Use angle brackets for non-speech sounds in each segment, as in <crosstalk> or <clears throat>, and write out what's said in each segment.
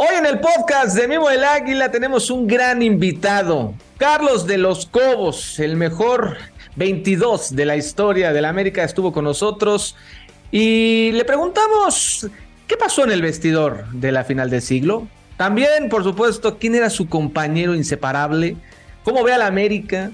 Hoy en el podcast de Mimo el Águila tenemos un gran invitado, Carlos de los Cobos, el mejor 22 de la historia de la América, estuvo con nosotros. Y le preguntamos qué pasó en el vestidor de la final del siglo. También, por supuesto, quién era su compañero inseparable, cómo ve a la América,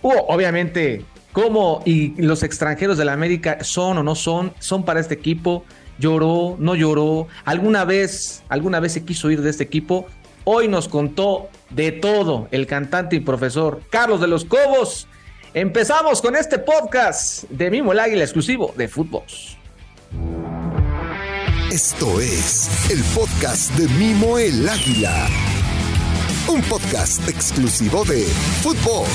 obviamente cómo y los extranjeros de la América son o no son, son para este equipo lloró, no lloró, alguna vez, alguna vez se quiso ir de este equipo. Hoy nos contó de todo el cantante y profesor Carlos de los Cobos. Empezamos con este podcast de Mimo el Águila exclusivo de fútbol. Esto es el podcast de Mimo el Águila. Un podcast exclusivo de fútbol.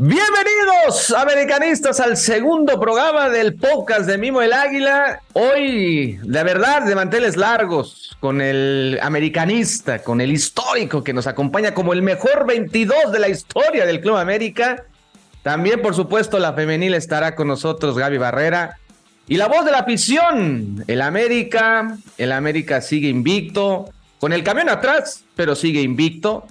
Bienvenidos, americanistas, al segundo programa del podcast de Mimo el Águila. Hoy, de verdad, de manteles largos, con el americanista, con el histórico que nos acompaña como el mejor 22 de la historia del Club América. También, por supuesto, la femenil estará con nosotros, Gaby Barrera. Y la voz de la afición, el América, el América sigue invicto, con el camión atrás, pero sigue invicto.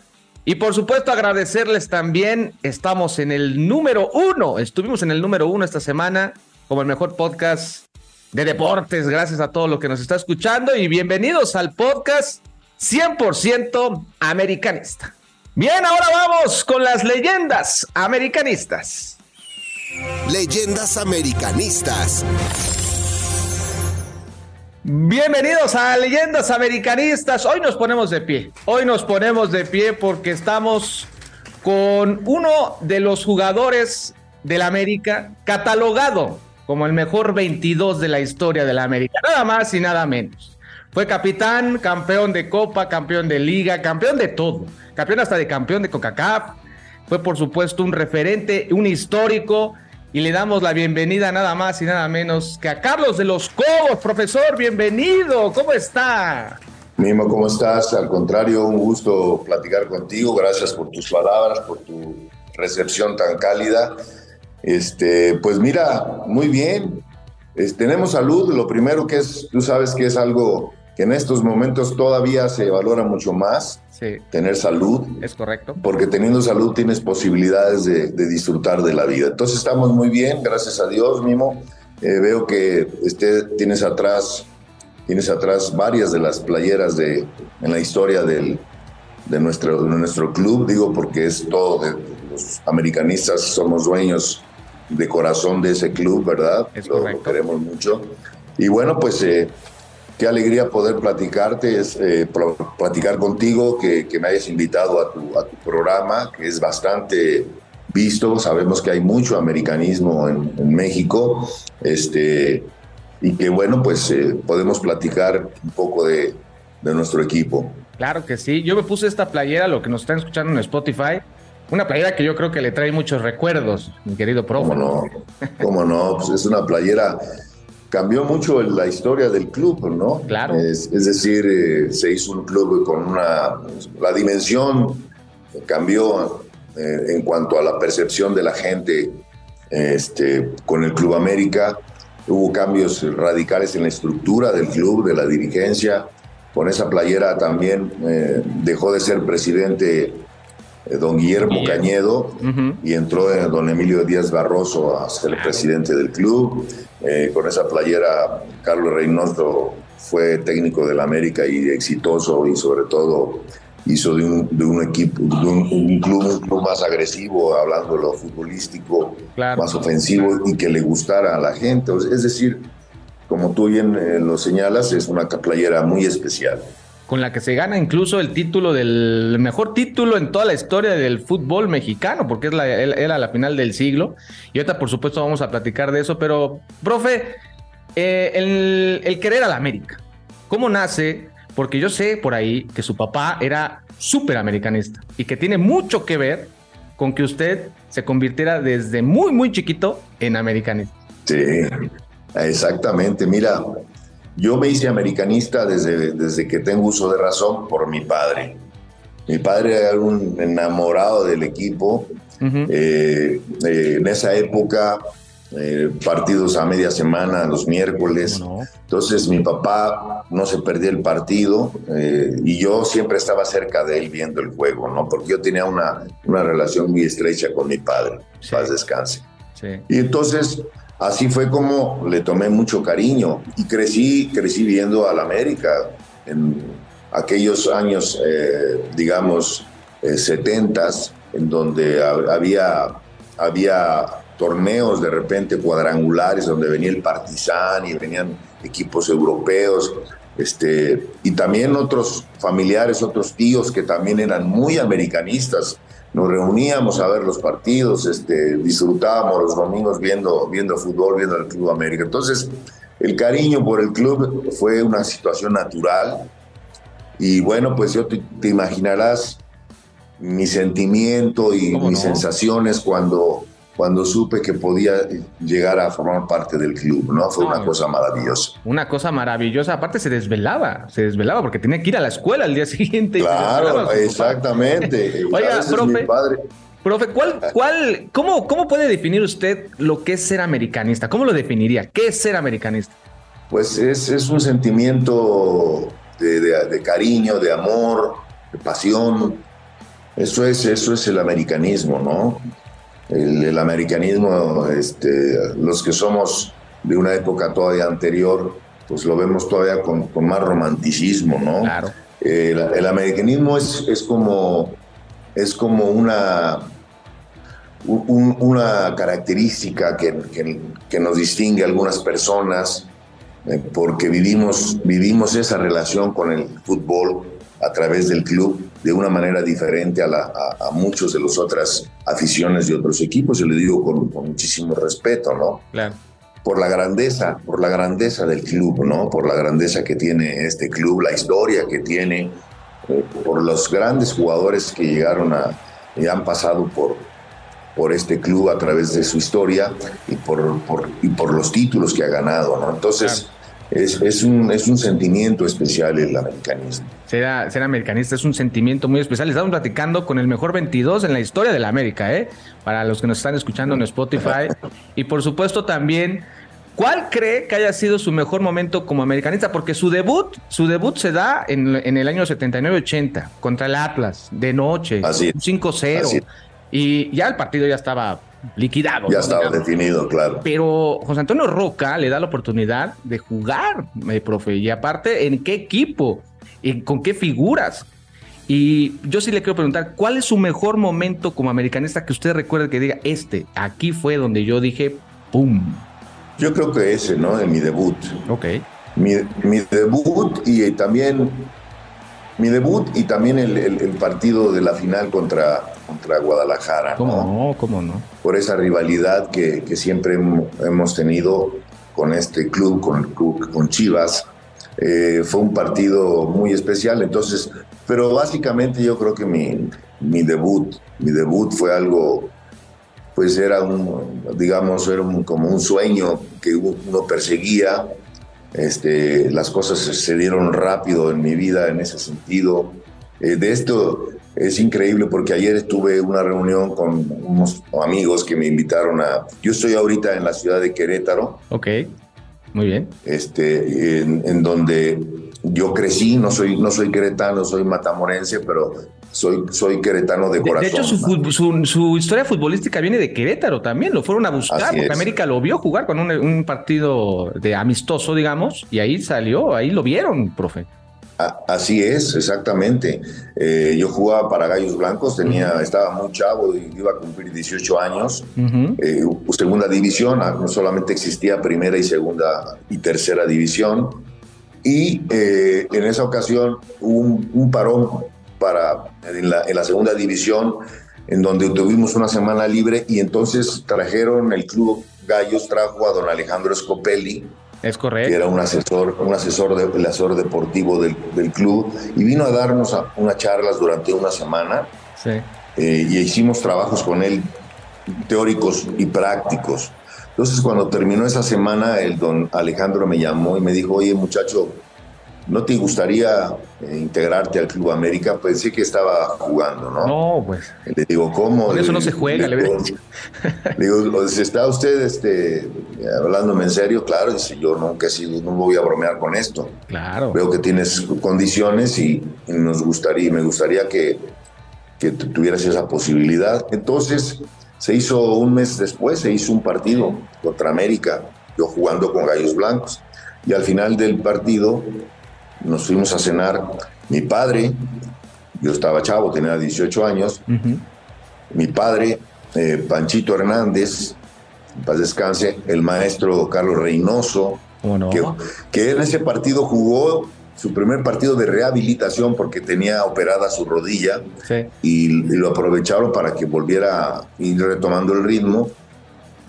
Y por supuesto agradecerles también, estamos en el número uno, estuvimos en el número uno esta semana como el mejor podcast de deportes, gracias a todo lo que nos está escuchando y bienvenidos al podcast 100% americanista. Bien, ahora vamos con las leyendas americanistas. Leyendas americanistas. Bienvenidos a Leyendas Americanistas. Hoy nos ponemos de pie. Hoy nos ponemos de pie porque estamos con uno de los jugadores del América catalogado como el mejor 22 de la historia de la América. Nada más y nada menos. Fue capitán, campeón de Copa, campeón de Liga, campeón de todo. Campeón hasta de campeón de CONCACAF. Fue por supuesto un referente, un histórico y le damos la bienvenida nada más y nada menos que a Carlos de los Cobos. Profesor, bienvenido, ¿cómo está? Mimo, ¿cómo estás? Al contrario, un gusto platicar contigo. Gracias por tus palabras, por tu recepción tan cálida. Este, pues mira, muy bien. tenemos salud. Lo primero que es, tú sabes que es algo que en estos momentos todavía se valora mucho más tener salud. Es correcto. Porque teniendo salud tienes posibilidades de, disfrutar de la vida. Entonces estamos muy bien, gracias a Dios, Mimo. Eh, veo que este, tienes atrás tienes atrás varias de las playeras de, en la historia del, de, nuestro, de nuestro club, digo porque es todo, de, los americanistas somos dueños de corazón de ese club, ¿verdad? Es lo, lo, queremos mucho. Y bueno, pues eh, Qué alegría poder platicarte, es, eh, platicar contigo, que, me hayas invitado a tu, a tu programa, que es bastante visto. Sabemos que hay mucho americanismo en, México. Este, y que bueno, pues eh, podemos platicar un poco de, de, nuestro equipo. Claro que sí. Yo me puse esta playera, lo que nos están escuchando en Spotify. Una playera que yo creo que le trae muchos recuerdos, mi querido profe. ¿Cómo no? ¿Cómo no? Pues es una playera cambió mucho la historia del club, ¿no? Claro. Es, decir, eh, se hizo un club con una. La dimensión cambió eh, en cuanto a la percepción de la gente este, con el Club América. Hubo cambios radicales en la estructura del club, de la dirigencia. Con esa playera también eh, dejó de ser presidente don Guillermo Cañedo y entró don Emilio Díaz Barroso a ser presidente del club. Eh, con esa playera, Carlos Reynoso fue técnico del América y exitoso y sobre todo hizo de un, equipo, de un, club, más agresivo, hablando de lo futbolístico, más ofensivo y que le gustara a la gente. Es decir, como tú bien eh, lo señalas, es una playera muy especial con la que se gana incluso el título del mejor título en toda la historia del fútbol mexicano, porque es era la final del siglo. Y ahorita, por supuesto, vamos a platicar de eso. Pero, profe, eh, el, el, querer a la América, ¿cómo nace? Porque yo sé por ahí que su papá era súper americanista y que tiene mucho que ver con que usted se convirtiera desde muy, muy chiquito en americanista. Sí, exactamente. Mira, yo me hice americanista desde, desde que tengo uso de razón por mi padre. Mi padre era un enamorado del equipo. Eh, eh, en esa época eh, partidos a media semana, los miércoles. Entonces mi papá no se perdía el partido eh, y yo siempre estaba cerca de él viendo el juego, ¿no? Porque yo tenía una, una relación muy estrecha con mi padre, paz descanse. Y entonces así fue como le tomé mucho cariño y crecí, crecí viendo al América en aquellos años, eh, digamos, setentas, en donde había, había torneos de repente cuadrangulares donde venía el Partizan y venían equipos europeos, este, y también otros familiares, otros tíos que también eran muy americanistas. Nos reuníamos a ver los partidos, este, disfrutábamos los domingos viendo, viendo fútbol, viendo el Club América. Entonces, el cariño por el club fue una situación natural. Y bueno, pues yo te, imaginarás mi sentimiento y mis sensaciones cuando cuando supe que podía llegar a formar parte del club, ¿no? Fue una cosa maravillosa. Una cosa maravillosa. Aparte se desvelaba, se desvelaba porque tenía que ir a la escuela al día siguiente. Claro, exactamente. <laughs> Oiga, profe, profe, ¿cuál, cuál, cómo, ¿cómo puede definir usted lo que es ser americanista? ¿Cómo lo definiría? ¿Qué es ser americanista? Pues es, es un sentimiento de, de cariño, de amor, de pasión. Eso es, eso es el americanismo, ¿no? El, americanismo, este, los que somos de una época todavía anterior, pues lo vemos todavía con, más romanticismo, ¿no? Claro. el, americanismo es, es, como, es como una, una característica que, que, nos distingue a algunas personas eh, porque vivimos, vivimos esa relación con el fútbol a través del club de una manera diferente a, la, a, muchos de las otras aficiones de otros equipos, y le digo con, muchísimo respeto, ¿no? Claro. Por la grandeza, por la grandeza del club, ¿no? Por la grandeza que tiene este club, la historia que tiene, eh, por los grandes jugadores que llegaron a, y han pasado por, por este club a través de su historia y por, por y por los títulos que ha ganado, ¿no? Entonces, es, es, un, es un sentimiento especial el americanismo. Ser, ser americanista es un sentimiento muy especial. Estamos platicando con el mejor 22 en la historia de la América, ¿eh? Para los que nos están escuchando en Spotify. y por supuesto también, ¿cuál cree que haya sido su mejor momento como americanista? Porque su debut, su debut se da en, en el año 79-80 contra el Atlas, de noche, 5-0. Y ya el partido ya estaba liquidado. Ya estaba definido, claro. Pero José Antonio Roca le da la oportunidad de jugar, eh, profe, y aparte, ¿en qué equipo? ¿Y ¿Con qué figuras? Y yo sí le quiero preguntar, ¿cuál es su mejor momento como americanista que usted recuerde que diga, este, aquí fue donde yo dije, ¡pum! Yo creo que ese, ¿no? En mi debut. Ok. Mi, mi debut y también mi debut y también el, partido de la final contra, contra Guadalajara. ¿Cómo no? ¿Cómo no? Por esa rivalidad que, siempre hemos tenido con este club, con el club, con Chivas. Eh, fue un partido muy especial, entonces, pero básicamente yo creo que mi, mi debut, mi debut fue algo, pues era un, digamos, era como un sueño que uno perseguía, este, las cosas se dieron rápido en mi vida en ese sentido. Eh, de esto es increíble porque ayer tuve una reunión con unos amigos que me invitaron a... Yo estoy ahorita en la ciudad de Querétaro. Ok, muy bien. Este, en, donde yo crecí, no soy, no soy queretano, soy matamorense, pero soy, soy queretano de corazón. De, hecho, su, historia futbolística viene de Querétaro también, lo fueron a buscar, porque América lo vio jugar con un, partido de amistoso, digamos, y ahí salió, ahí lo vieron, profe. Así es, exactamente. Eh, yo jugaba para Gallos Blancos, tenía, estaba muy chavo y iba a cumplir 18 años. Eh, segunda división, ah, no solamente existía primera y segunda y tercera división. Y eh, en esa ocasión hubo un, un parón para, en, la, segunda división, en donde tuvimos una semana libre y entonces trajeron el club Gallos, trajo a don Alejandro Scopelli. Es correcto. Que era un asesor, un asesor, de, asesor deportivo del, club y vino a darnos unas charlas durante una semana. Sí. Eh, y hicimos trabajos con él teóricos y prácticos. Entonces, cuando terminó esa semana, el don Alejandro me llamó y me dijo, oye, muchacho, ¿no te gustaría eh, integrarte al Club América? Pensé que estaba jugando, ¿no? No, pues. Le digo, ¿cómo? eso no se juega, <laughs> le, digo, le digo, ¿está usted este, hablándome en serio? Claro, dice, yo nunca he sido, no voy a bromear con esto. Claro. Veo que tienes condiciones y, nos gustaría, me gustaría que, que tuvieras esa posibilidad. Entonces, se hizo un mes después, se hizo un partido contra América, yo jugando con Gallos Blancos. Y al final del partido nos fuimos a cenar. Mi padre, yo estaba chavo, tenía 18 años. Mi padre, eh, Panchito Hernández, en paz descanse, el maestro Carlos Reynoso, que, que en ese partido jugó su primer partido de rehabilitación porque tenía operada su rodilla y, lo aprovecharon para que volviera a ir retomando el ritmo.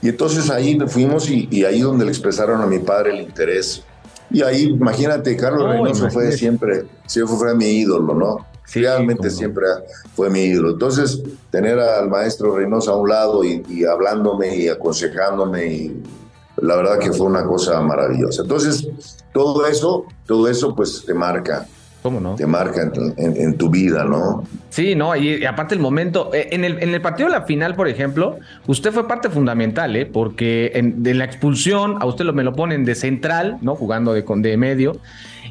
Y entonces ahí fuimos y, y ahí donde le expresaron a mi padre el interés y ahí, imagínate, Carlos Reynoso fue siempre, siempre fue mi ídolo, ¿no? Realmente siempre fue mi ídolo. Entonces, tener al maestro Reynoso a un lado y, y hablándome y aconsejándome, y la verdad que fue una cosa maravillosa. Entonces, todo eso, todo eso pues te marca. ¿Cómo no? Te marca en, tu vida, ¿no? Sí, no, y, aparte el momento, eh, en el, en el partido de la final, por ejemplo, usted fue parte fundamental, ¿eh? Porque en, de la expulsión, a usted lo, me lo ponen de central, ¿no? Jugando de, de medio,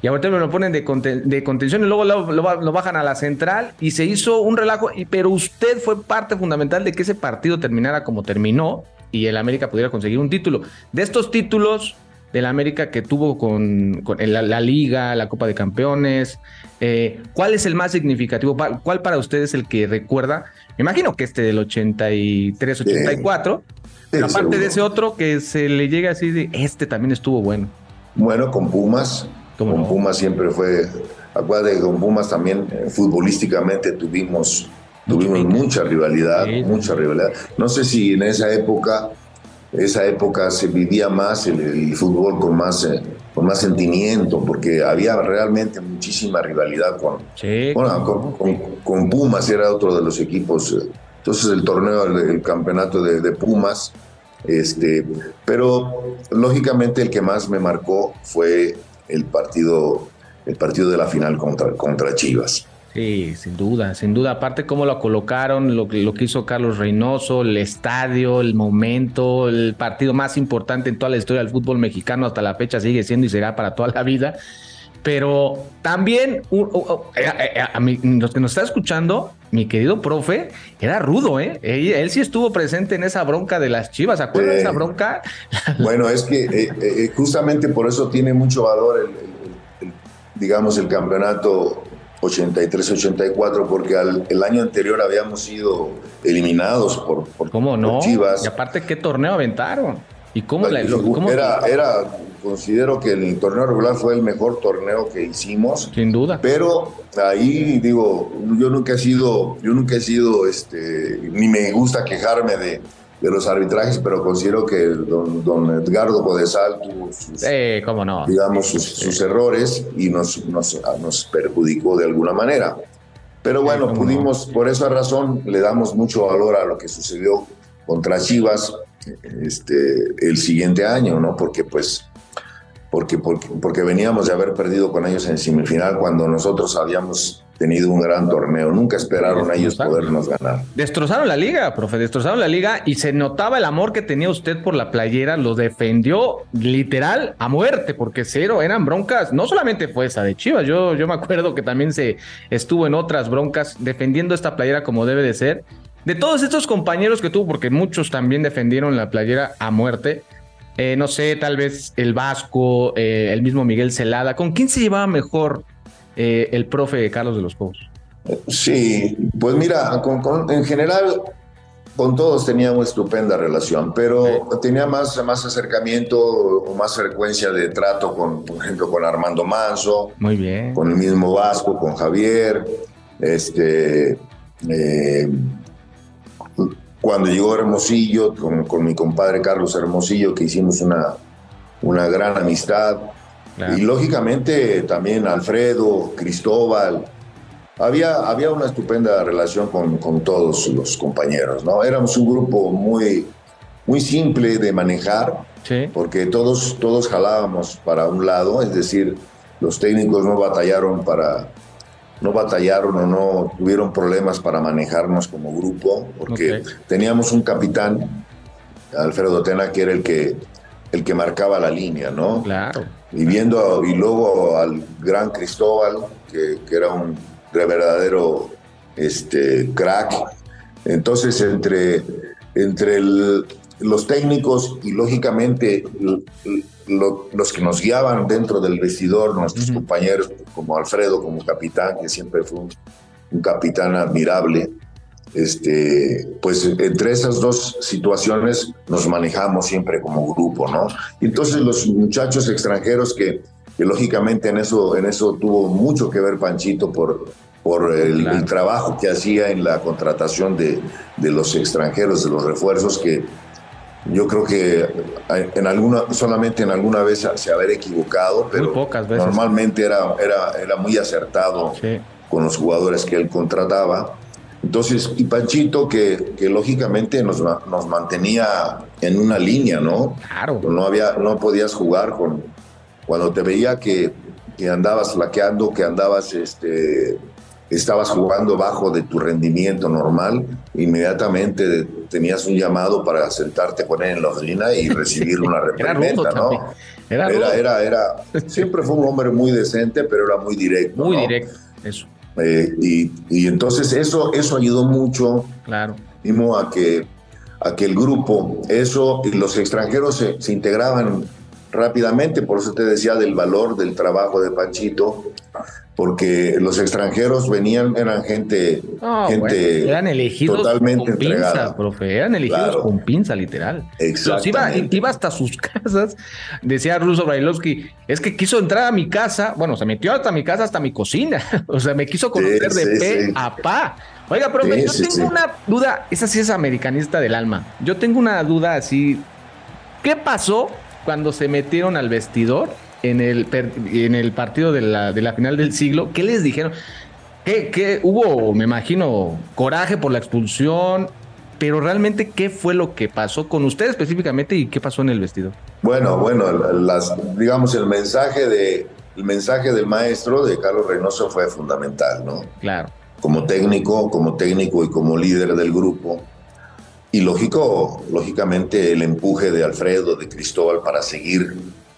y ahorita me lo ponen de, de contención y luego lo, lo, bajan a la central y se hizo un relajo, pero usted fue parte fundamental de que ese partido terminara como terminó y el América pudiera conseguir un título. De estos títulos, del América que tuvo con, la, Liga, la Copa de Campeones. Eh, ¿Cuál es el más significativo? ¿Cuál para ustedes es el que recuerda? Me imagino que este del 83, 84. pero aparte de ese otro que se le llega así de este también estuvo bueno. Bueno, con Pumas. Con Pumas siempre fue. Acuérdate que con Pumas también eh, futbolísticamente tuvimos, tuvimos mucha rivalidad, mucha rivalidad. No sé si en esa época esa época se vivía más el, fútbol con más, eh, con más sentimiento, porque había realmente muchísima rivalidad con, con, Pumas, era otro de los equipos. Eh. Entonces el torneo, el, campeonato de, Pumas, este, pero lógicamente el que más me marcó fue el partido, el partido de la final contra, contra Chivas. Sí, sin duda, sin duda. Aparte cómo lo colocaron, lo, lo que hizo Carlos Reynoso, el estadio, el momento, el partido más importante en toda la historia del fútbol mexicano hasta la fecha sigue siendo y será para toda la vida. Pero también, eh, eh, a, los que nos está escuchando, mi querido profe, era rudo, ¿eh? Él, sí estuvo presente en esa bronca de las chivas, ¿se acuerdan de esa bronca? <laughs> Bueno, es que eh, justamente por eso tiene mucho valor digamos, el campeonato 83-84, porque el año anterior habíamos sido eliminados por, por, ¿Cómo no? Chivas. Y aparte, ¿qué torneo aventaron? ¿Y cómo, la, era, era, considero que el torneo regular fue el mejor torneo que hicimos. Sin duda. Pero ahí digo, yo nunca he sido, yo nunca he sido, este, ni me gusta quejarme de, de los arbitrajes, pero considero que don, don Edgardo Codesal tuvo sus, ¿cómo no? digamos, sus, errores y nos, nos, nos, perjudicó de alguna manera. Pero bueno, pudimos, por esa razón, le damos mucho valor a lo que sucedió contra Chivas este, el siguiente año, ¿no? Porque pues porque, porque, porque veníamos de haber perdido con ellos en semifinal cuando nosotros habíamos tenido un gran torneo. Nunca esperaron a ellos podernos ganar. Destrozaron la liga, profe, destrozaron la liga y se notaba el amor que tenía usted por la playera, lo defendió literal a muerte, porque cero eran broncas, no solamente fue esa de Chivas, yo, yo me acuerdo que también se estuvo en otras broncas defendiendo esta playera como debe de ser. De todos estos compañeros que tuvo, porque muchos también defendieron la playera a muerte, eh, no sé, tal vez el Vasco, eh, el mismo Miguel Celada, ¿con quién se llevaba mejor eh, el profe Carlos de los Cobos? Sí, pues mira, en general con todos tenía una estupenda relación, pero tenía más, más acercamiento o más frecuencia de trato con, por ejemplo, con Armando Manso, Muy bien. con el mismo Vasco, con Javier, este, eh, cuando llegó Hermosillo, con, mi compadre Carlos Hermosillo, que hicimos una, una gran amistad, y lógicamente también Alfredo, Cristóbal. Había, había una estupenda relación con, con, todos los compañeros, ¿no? Éramos un grupo muy, muy simple de manejar, porque todos, todos jalábamos para un lado, es decir, los técnicos no batallaron para, no batallaron o no tuvieron problemas para manejarnos como grupo, porque teníamos un capitán, Alfredo Tena, que era el que, el que marcaba la línea, ¿no? Claro. Y viendo, y luego al gran Cristóbal, que, que era un verdadero este, crack. Entonces, entre, entre los técnicos y lógicamente los que nos guiaban dentro del vestidor, nuestros compañeros como Alfredo, como capitán, que siempre fue un, capitán admirable, este, pues entre esas dos situaciones nos manejamos siempre como grupo, ¿no? Entonces los muchachos extranjeros que, que lógicamente en eso, en eso tuvo mucho que ver Panchito por, por el, trabajo que hacía en la contratación de, de, los extranjeros, de los refuerzos, que yo creo que en alguna, solamente en alguna vez se haber equivocado, pero normalmente era, era, era muy acertado con los jugadores que él contrataba. Entonces, y Panchito, que, que lógicamente nos, nos mantenía en una línea, ¿no? Claro. No, había, no podías jugar con. Cuando te veía que, que andabas flaqueando, que andabas este, estabas jugando bajo de tu rendimiento normal, inmediatamente tenías un llamado para sentarte con él en la oficina y <laughs> recibir una reprimenda, ¿no? Era, era, era, siempre fue un hombre muy decente, pero era muy directo. Muy directo, eso. Eh, y, y, entonces eso, eso ayudó mucho, claro. a que, a que el grupo, eso, y los extranjeros se, se integraban rápidamente, por eso te decía del valor del trabajo de Panchito, porque los extranjeros venían, eran gente, gente eran elegidos totalmente con pinza, profe, eran elegidos con pinza, literal. Exactamente. Iba, hasta sus <laughs> casas, decía Ruso Brailovsky, es que quiso entrar a mi casa, bueno, se metió hasta mi casa, hasta mi cocina, <laughs> o sea, me quiso conocer de pe a pa. Oiga, profe, yo tengo una duda, esa sí es americanista del alma, yo tengo una duda así, ¿qué pasó cuando se metieron al vestidor? en el, en el partido de la, de la final del siglo, ¿qué les dijeron? ¿Qué, hubo, me imagino, coraje por la expulsión? Pero realmente, ¿qué fue lo que pasó con usted específicamente y qué pasó en el vestido? Bueno, bueno, las, digamos, el mensaje, de, el mensaje del maestro de Carlos Reynoso fue fundamental, ¿no? Claro. Como técnico, como técnico y como líder del grupo. Y lógico, lógicamente, el empuje de Alfredo, de Cristóbal para seguir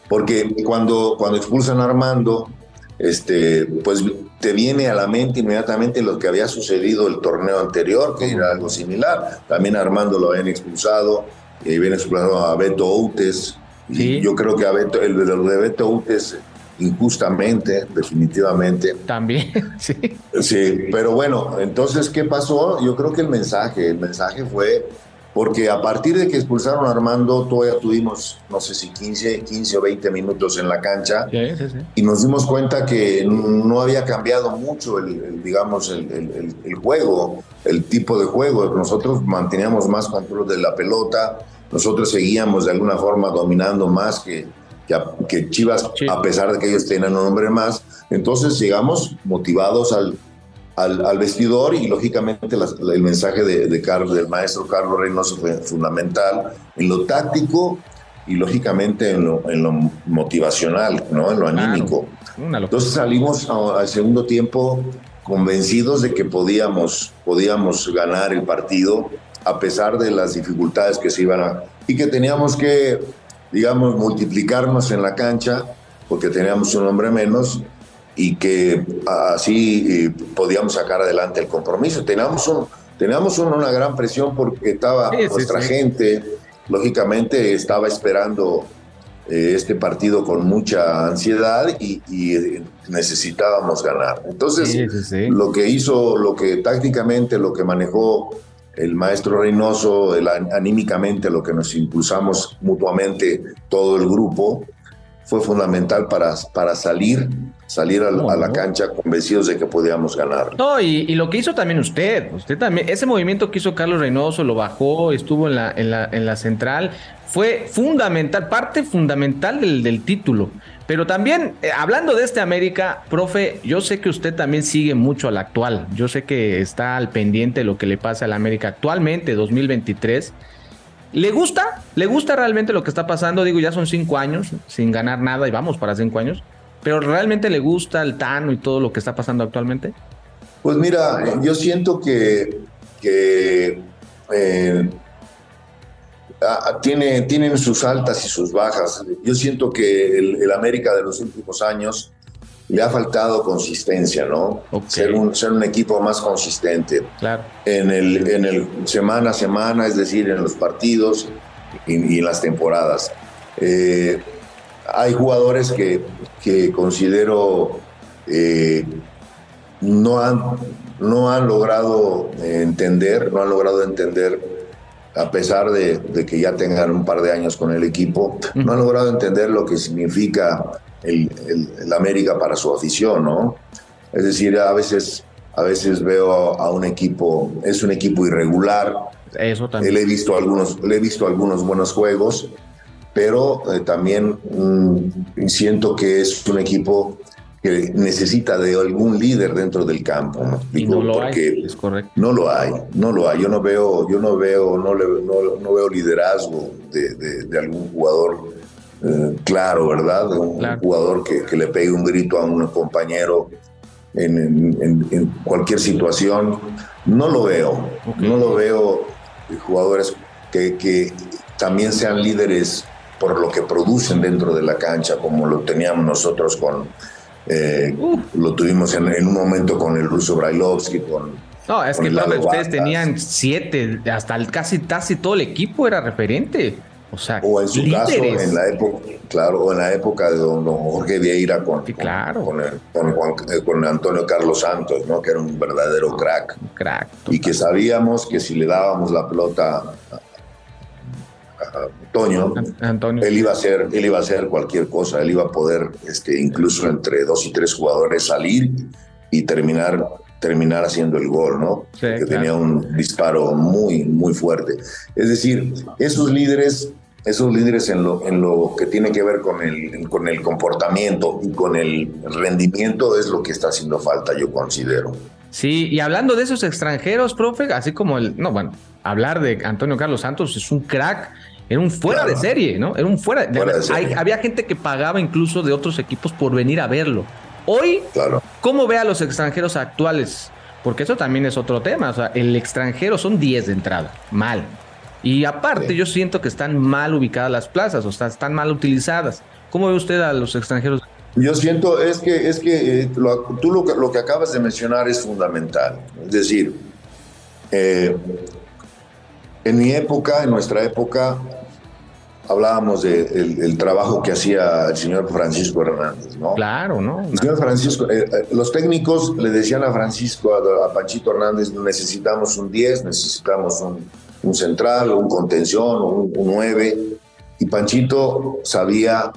porque cuando, cuando expulsan a Armando, este, pues te viene a la mente inmediatamente lo que había sucedido el torneo anterior, que era algo similar. También a Armando lo habían expulsado, y habían expulsado a Beto Outes. Y yo creo que a Beto, el de Beto Outes injustamente, definitivamente. También, <laughs> sí. Sí, pero bueno, entonces, ¿qué pasó? Yo creo que el mensaje, el mensaje fue porque a partir de que expulsaron a Armando, todavía tuvimos, no sé si 15, 15 o 20 minutos en la cancha y nos dimos cuenta que no había cambiado mucho el, digamos, el, el, juego, el tipo de juego. Nosotros manteníamos más control de la pelota, nosotros seguíamos de alguna forma dominando más que, que, Chivas, a pesar de que ellos tenían un hombre más. Entonces llegamos motivados al, al, vestidor y lógicamente el mensaje de, Carlos, del maestro Carlos Reynoso fue fundamental en lo táctico y lógicamente en lo, en lo motivacional, ¿no? en lo anímico. Entonces salimos al segundo tiempo convencidos de que podíamos, podíamos ganar el partido a pesar de las dificultades que se iban a... y que teníamos que, digamos, multiplicarnos en la cancha porque teníamos un hombre menos y que así eh, podíamos sacar adelante el compromiso. Teníamos, un, teníamos una gran presión porque estaba nuestra gente, lógicamente estaba esperando eh, este partido con mucha ansiedad y, eh, necesitábamos ganar. Entonces, lo que hizo, lo que tácticamente, lo que manejó el maestro Reynoso, el, anímicamente, lo que nos impulsamos mutuamente todo el grupo, fue fundamental para, para salir salir a, la cancha convencidos de que podíamos ganar. No, y, lo que hizo también usted, usted también, ese movimiento que hizo Carlos Reynoso, lo bajó, estuvo en la, en la, en la central, fue fundamental, parte fundamental del, del título. Pero también, eh, hablando de este América, profe, yo sé que usted también sigue mucho al actual, yo sé que está al pendiente de lo que le pasa al América actualmente, 2023. ¿Le gusta? ¿Le gusta realmente lo que está pasando? Digo, ya son cinco años sin ganar nada y vamos para cinco años. pero realmente le gusta el Tano y todo lo que está pasando actualmente. Pues mira, yo siento que, que eh, tiene, tienen sus altas y sus bajas. Yo siento que el, América de los últimos años le ha faltado consistencia, ¿no? Ser, un, ser un equipo más consistente. Claro. En el, en el semana a semana, es decir, en los partidos y, en las temporadas. Eh, hay jugadores que, que considero eh, no, han, no han logrado entender, no han logrado entender a pesar de, que ya tengan un par de años con el equipo, no han logrado entender lo que significa el, América para su afición, ¿no? Es decir, a veces, a veces veo a, un equipo, es un equipo irregular. Eso también. Le he visto algunos, le he visto algunos buenos juegos, pero eh, también mm, siento que es un equipo que necesita de algún líder dentro del campo. Y no lo hay, es correcto. No lo hay, no lo hay. Yo no veo, yo no veo, no, le, no, veo liderazgo de, algún jugador eh, claro, ¿verdad? Un jugador que, le pegue un grito a un compañero en, cualquier situación. No lo veo, no lo veo jugadores que, que también sean líderes por lo que producen dentro de la cancha, como lo teníamos nosotros con eh, lo tuvimos en, un momento con el ruso Brailovsky, con. No, es que ustedes tenían siete, hasta el, casi, casi todo el equipo era referente. O sea, o en su caso, en la época, claro, o en la época de don, Jorge Vieira con, claro. con, eh, con, Antonio Carlos Santos, ¿no? que era un verdadero crack. crack y que sabíamos que si le dábamos la pelota Toño, Antonio. él iba a hacer, él iba a hacer cualquier cosa, él iba a poder, este, incluso entre dos y tres jugadores salir y terminar, terminar haciendo el gol, ¿no? que tenía un disparo muy, muy fuerte. Es decir, esos líderes, esos líderes en lo, en lo que tiene que ver con el, con el comportamiento y con el rendimiento es lo que está haciendo falta, yo considero. Sí, y hablando de esos extranjeros, profe, así como el, no, bueno, hablar de Antonio Carlos Santos es un crack era un fuera de serie, ¿no? Era un fuera, de, serie. había gente que pagaba incluso de otros equipos por venir a verlo. Hoy, ¿cómo ve a los extranjeros actuales? Porque eso también es otro tema. O sea, el extranjero son 10 de entrada. Mal. Y aparte, yo siento que están mal ubicadas las plazas, o sea, están mal utilizadas. ¿Cómo ve usted a los extranjeros? Yo siento, es que, es que eh, tú lo, lo, que acabas de mencionar es fundamental. Es decir, eh, en mi época, en nuestra época, hablábamos del el trabajo que hacía el señor Francisco Hernández, ¿no? Claro, ¿no? El señor Francisco, eh, eh, los técnicos le decían a Francisco, a, Panchito Hernández, necesitamos un 10, necesitamos un, central, un contención, un, un 9, y Panchito sabía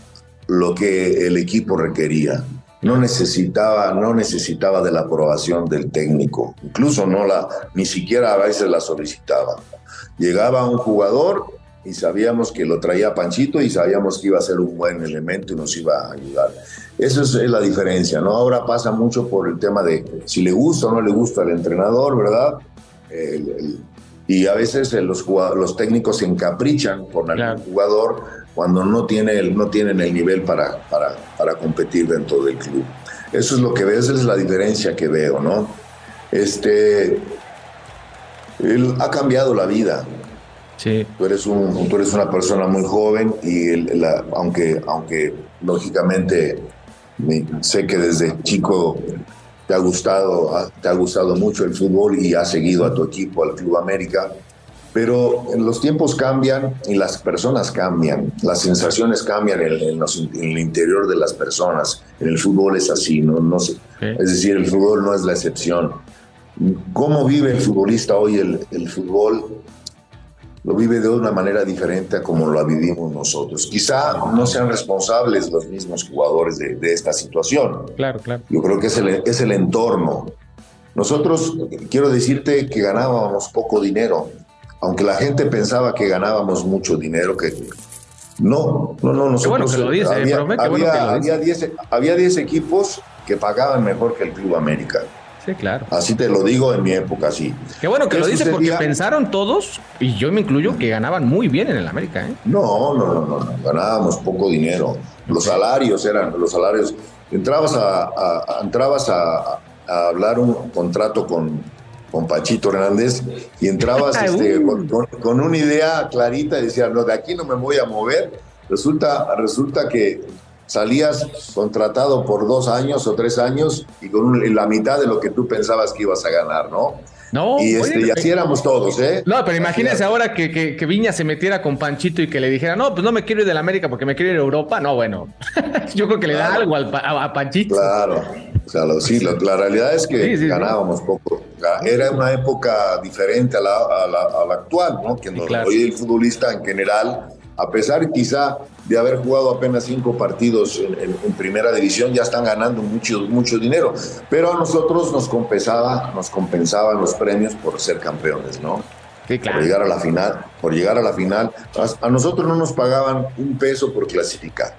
lo que el equipo requería. No necesitaba, no necesitaba de la aprobación del técnico, incluso no la, ni siquiera a veces la solicitaba. Llegaba un jugador y sabíamos que lo traía Panchito y sabíamos que iba a ser un buen elemento y nos iba a ayudar. Eso es, la diferencia, ¿no? Ahora pasa mucho por el tema de si le gusta o no le gusta al entrenador, ¿verdad? y a veces los, los técnicos se encaprichan por el jugador cuando no, tiene no tienen el nivel para, para, para competir dentro del club. Eso es lo que veo, esa es la diferencia que veo, ¿no? Este, él ha cambiado la vida, Tú, eres un, tú eres una persona muy joven y aunque, aunque lógicamente sé que desde chico te ha gustado, te ha gustado mucho el fútbol y has seguido a tu equipo, al Club América, pero los tiempos cambian y las personas cambian, las sensaciones cambian en, el interior de las personas. En el fútbol es así, no, no sé. Es decir, el fútbol no es la excepción. ¿Cómo vive el futbolista hoy el, el fútbol? Lo vive de una manera diferente a como lo vivimos nosotros. Quizá no sean responsables los mismos jugadores de, esta situación. Claro, claro. Yo creo que es el, es el entorno. Nosotros, quiero decirte que ganábamos poco dinero, aunque la gente pensaba que ganábamos mucho dinero, que no, no, no, nosotros... había, 10 había 10 equipos que pagaban mejor que el Club América. Sí, claro. Así te lo digo en mi época, sí. Qué bueno que lo dice porque pensaron todos, y yo me incluyo, que ganaban muy bien en el América. ¿eh? No, no, no, no, ganábamos poco dinero. Los salarios eran, los salarios, entrabas a, entrabas a, hablar un contrato con, con Pachito Hernández y entrabas <laughs> este, con, una idea clarita y decías, no, de aquí no me voy a mover. Resulta, resulta que salías contratado por dos años o tres años y con la mitad de lo que tú pensabas que ibas a ganar, ¿no? No, y, este, así éramos todos, ¿eh? No, pero imagínense ahora que, que, Viña se metiera con Panchito y que le dijera, no, pues no me quiero ir de la América porque me quiero ir a Europa. No, bueno, <laughs> yo creo que le da algo al, a, Panchito. Claro, o sea, sí, la, realidad es que ganábamos poco. Era una época diferente a la, a la, actual, ¿no? Que hoy el futbolista en general, a pesar quizá de haber jugado apenas cinco partidos en, primera división, ya están ganando mucho, mucho dinero. Pero a nosotros nos compensaba, nos compensaban los premios por ser campeones, ¿no? Sí, claro. Por llegar a la final, por llegar a la final. A, nosotros no nos pagaban un peso por clasificar.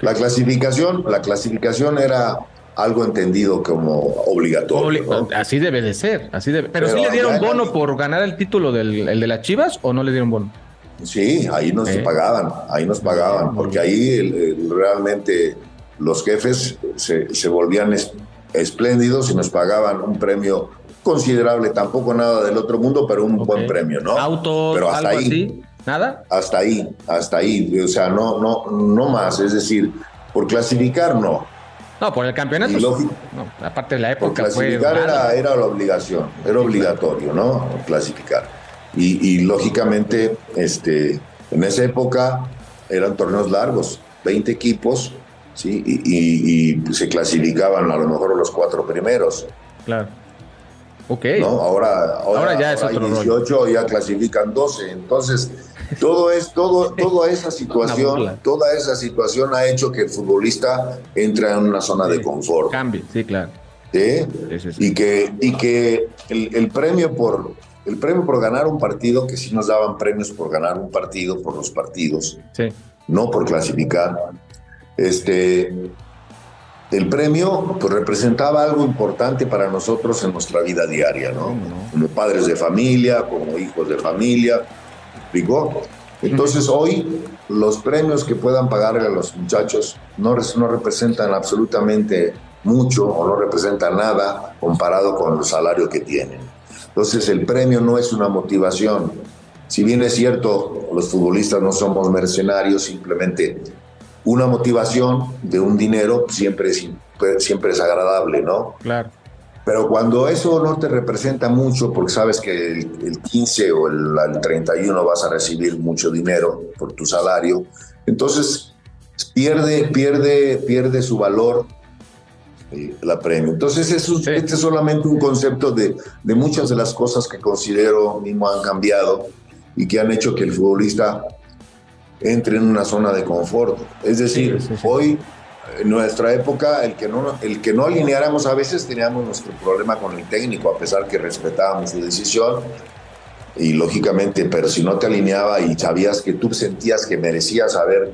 La clasificación, la clasificación era algo entendido como obligatorio. Así debe de ser, así debe. Pero, si ¿sí le dieron bono por ganar el título del el de las Chivas o no le dieron bono? Sí, ahí nos pagaban, ahí nos pagaban, porque ahí realmente los jefes se, volvían espléndidos y nos pagaban un premio considerable, tampoco nada del otro mundo, pero un buen premio, ¿no? Auto, pero hasta ahí, ¿Nada? Hasta ahí, hasta ahí, o sea, no, no, no más, es decir, por clasificar no. No, por el campeonato. no, aparte de la época. Por clasificar era, era la obligación, era obligatorio, ¿no? Clasificar. Y, lógicamente, este, en esa época eran torneos largos, 20 equipos, ¿sí? Y, se clasificaban a lo mejor los cuatro primeros. Claro. Ok. ¿no? Ahora, ahora, ya es otro 18 ya clasifican 12. Entonces, todo es, todo, toda esa <laughs> situación, toda esa situación ha hecho que el futbolista entre en una zona de confort. Cambie, sí, claro. ¿Sí? Y que, y que el premio por, el premio por ganar un partido, que sí nos daban premios por ganar un partido, por los partidos, no por clasificar. Este, el premio pues, representaba algo importante para nosotros en nuestra vida diaria, ¿no? Como padres de familia, como hijos de familia, ¿explicó? Entonces hoy los premios que puedan pagarle a los muchachos no, no representan absolutamente mucho o no representan nada comparado con el salario que tienen. Entonces el premio no es una motivación. Si bien es cierto, los futbolistas no somos mercenarios, simplemente una motivación de un dinero siempre es, siempre es agradable, ¿no? Claro. Pero cuando eso no te representa mucho, porque sabes que el, 15 o el, el, 31 vas a recibir mucho dinero por tu salario, entonces pierde, pierde, pierde su valor la premio. Entonces, eso, este es solamente un concepto de, de, muchas de las cosas que considero mismo han cambiado y que han hecho que el futbolista entre en una zona de confort. Es decir, hoy, en nuestra época, el que, no, el que no alineáramos a veces teníamos nuestro problema con el técnico, a pesar que respetábamos su decisión. Y lógicamente, pero si no te alineaba y sabías que tú sentías que merecías haber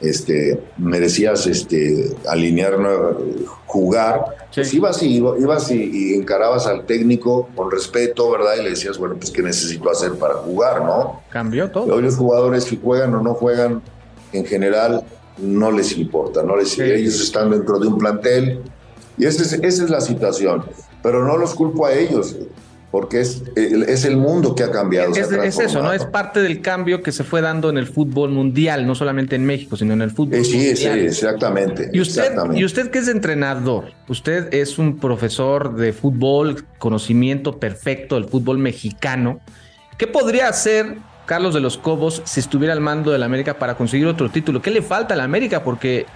este, merecías este, alinear, jugar, pues ibas, y, ibas y, encarabas al técnico con respeto, ¿verdad? Y le decías, bueno, pues qué necesito hacer para jugar, ¿no? Cambió todo. Hoy los jugadores si juegan o no juegan, en general no les importa, no les, ellos están dentro de un plantel. Y esa es, esa es la situación, pero no los culpo a ellos porque es, es el mundo que ha cambiado. Es, es, eso, ¿no? Es parte del cambio que se fue dando en el fútbol mundial, no solamente en México, sino en el fútbol eh, sí, Sí, exactamente. ¿Y usted, exactamente. y usted que es entrenador, usted es un profesor de fútbol, conocimiento perfecto del fútbol mexicano. ¿Qué podría hacer Carlos de los Cobos si estuviera al mando del América para conseguir otro título? ¿Qué le falta a la América? Porque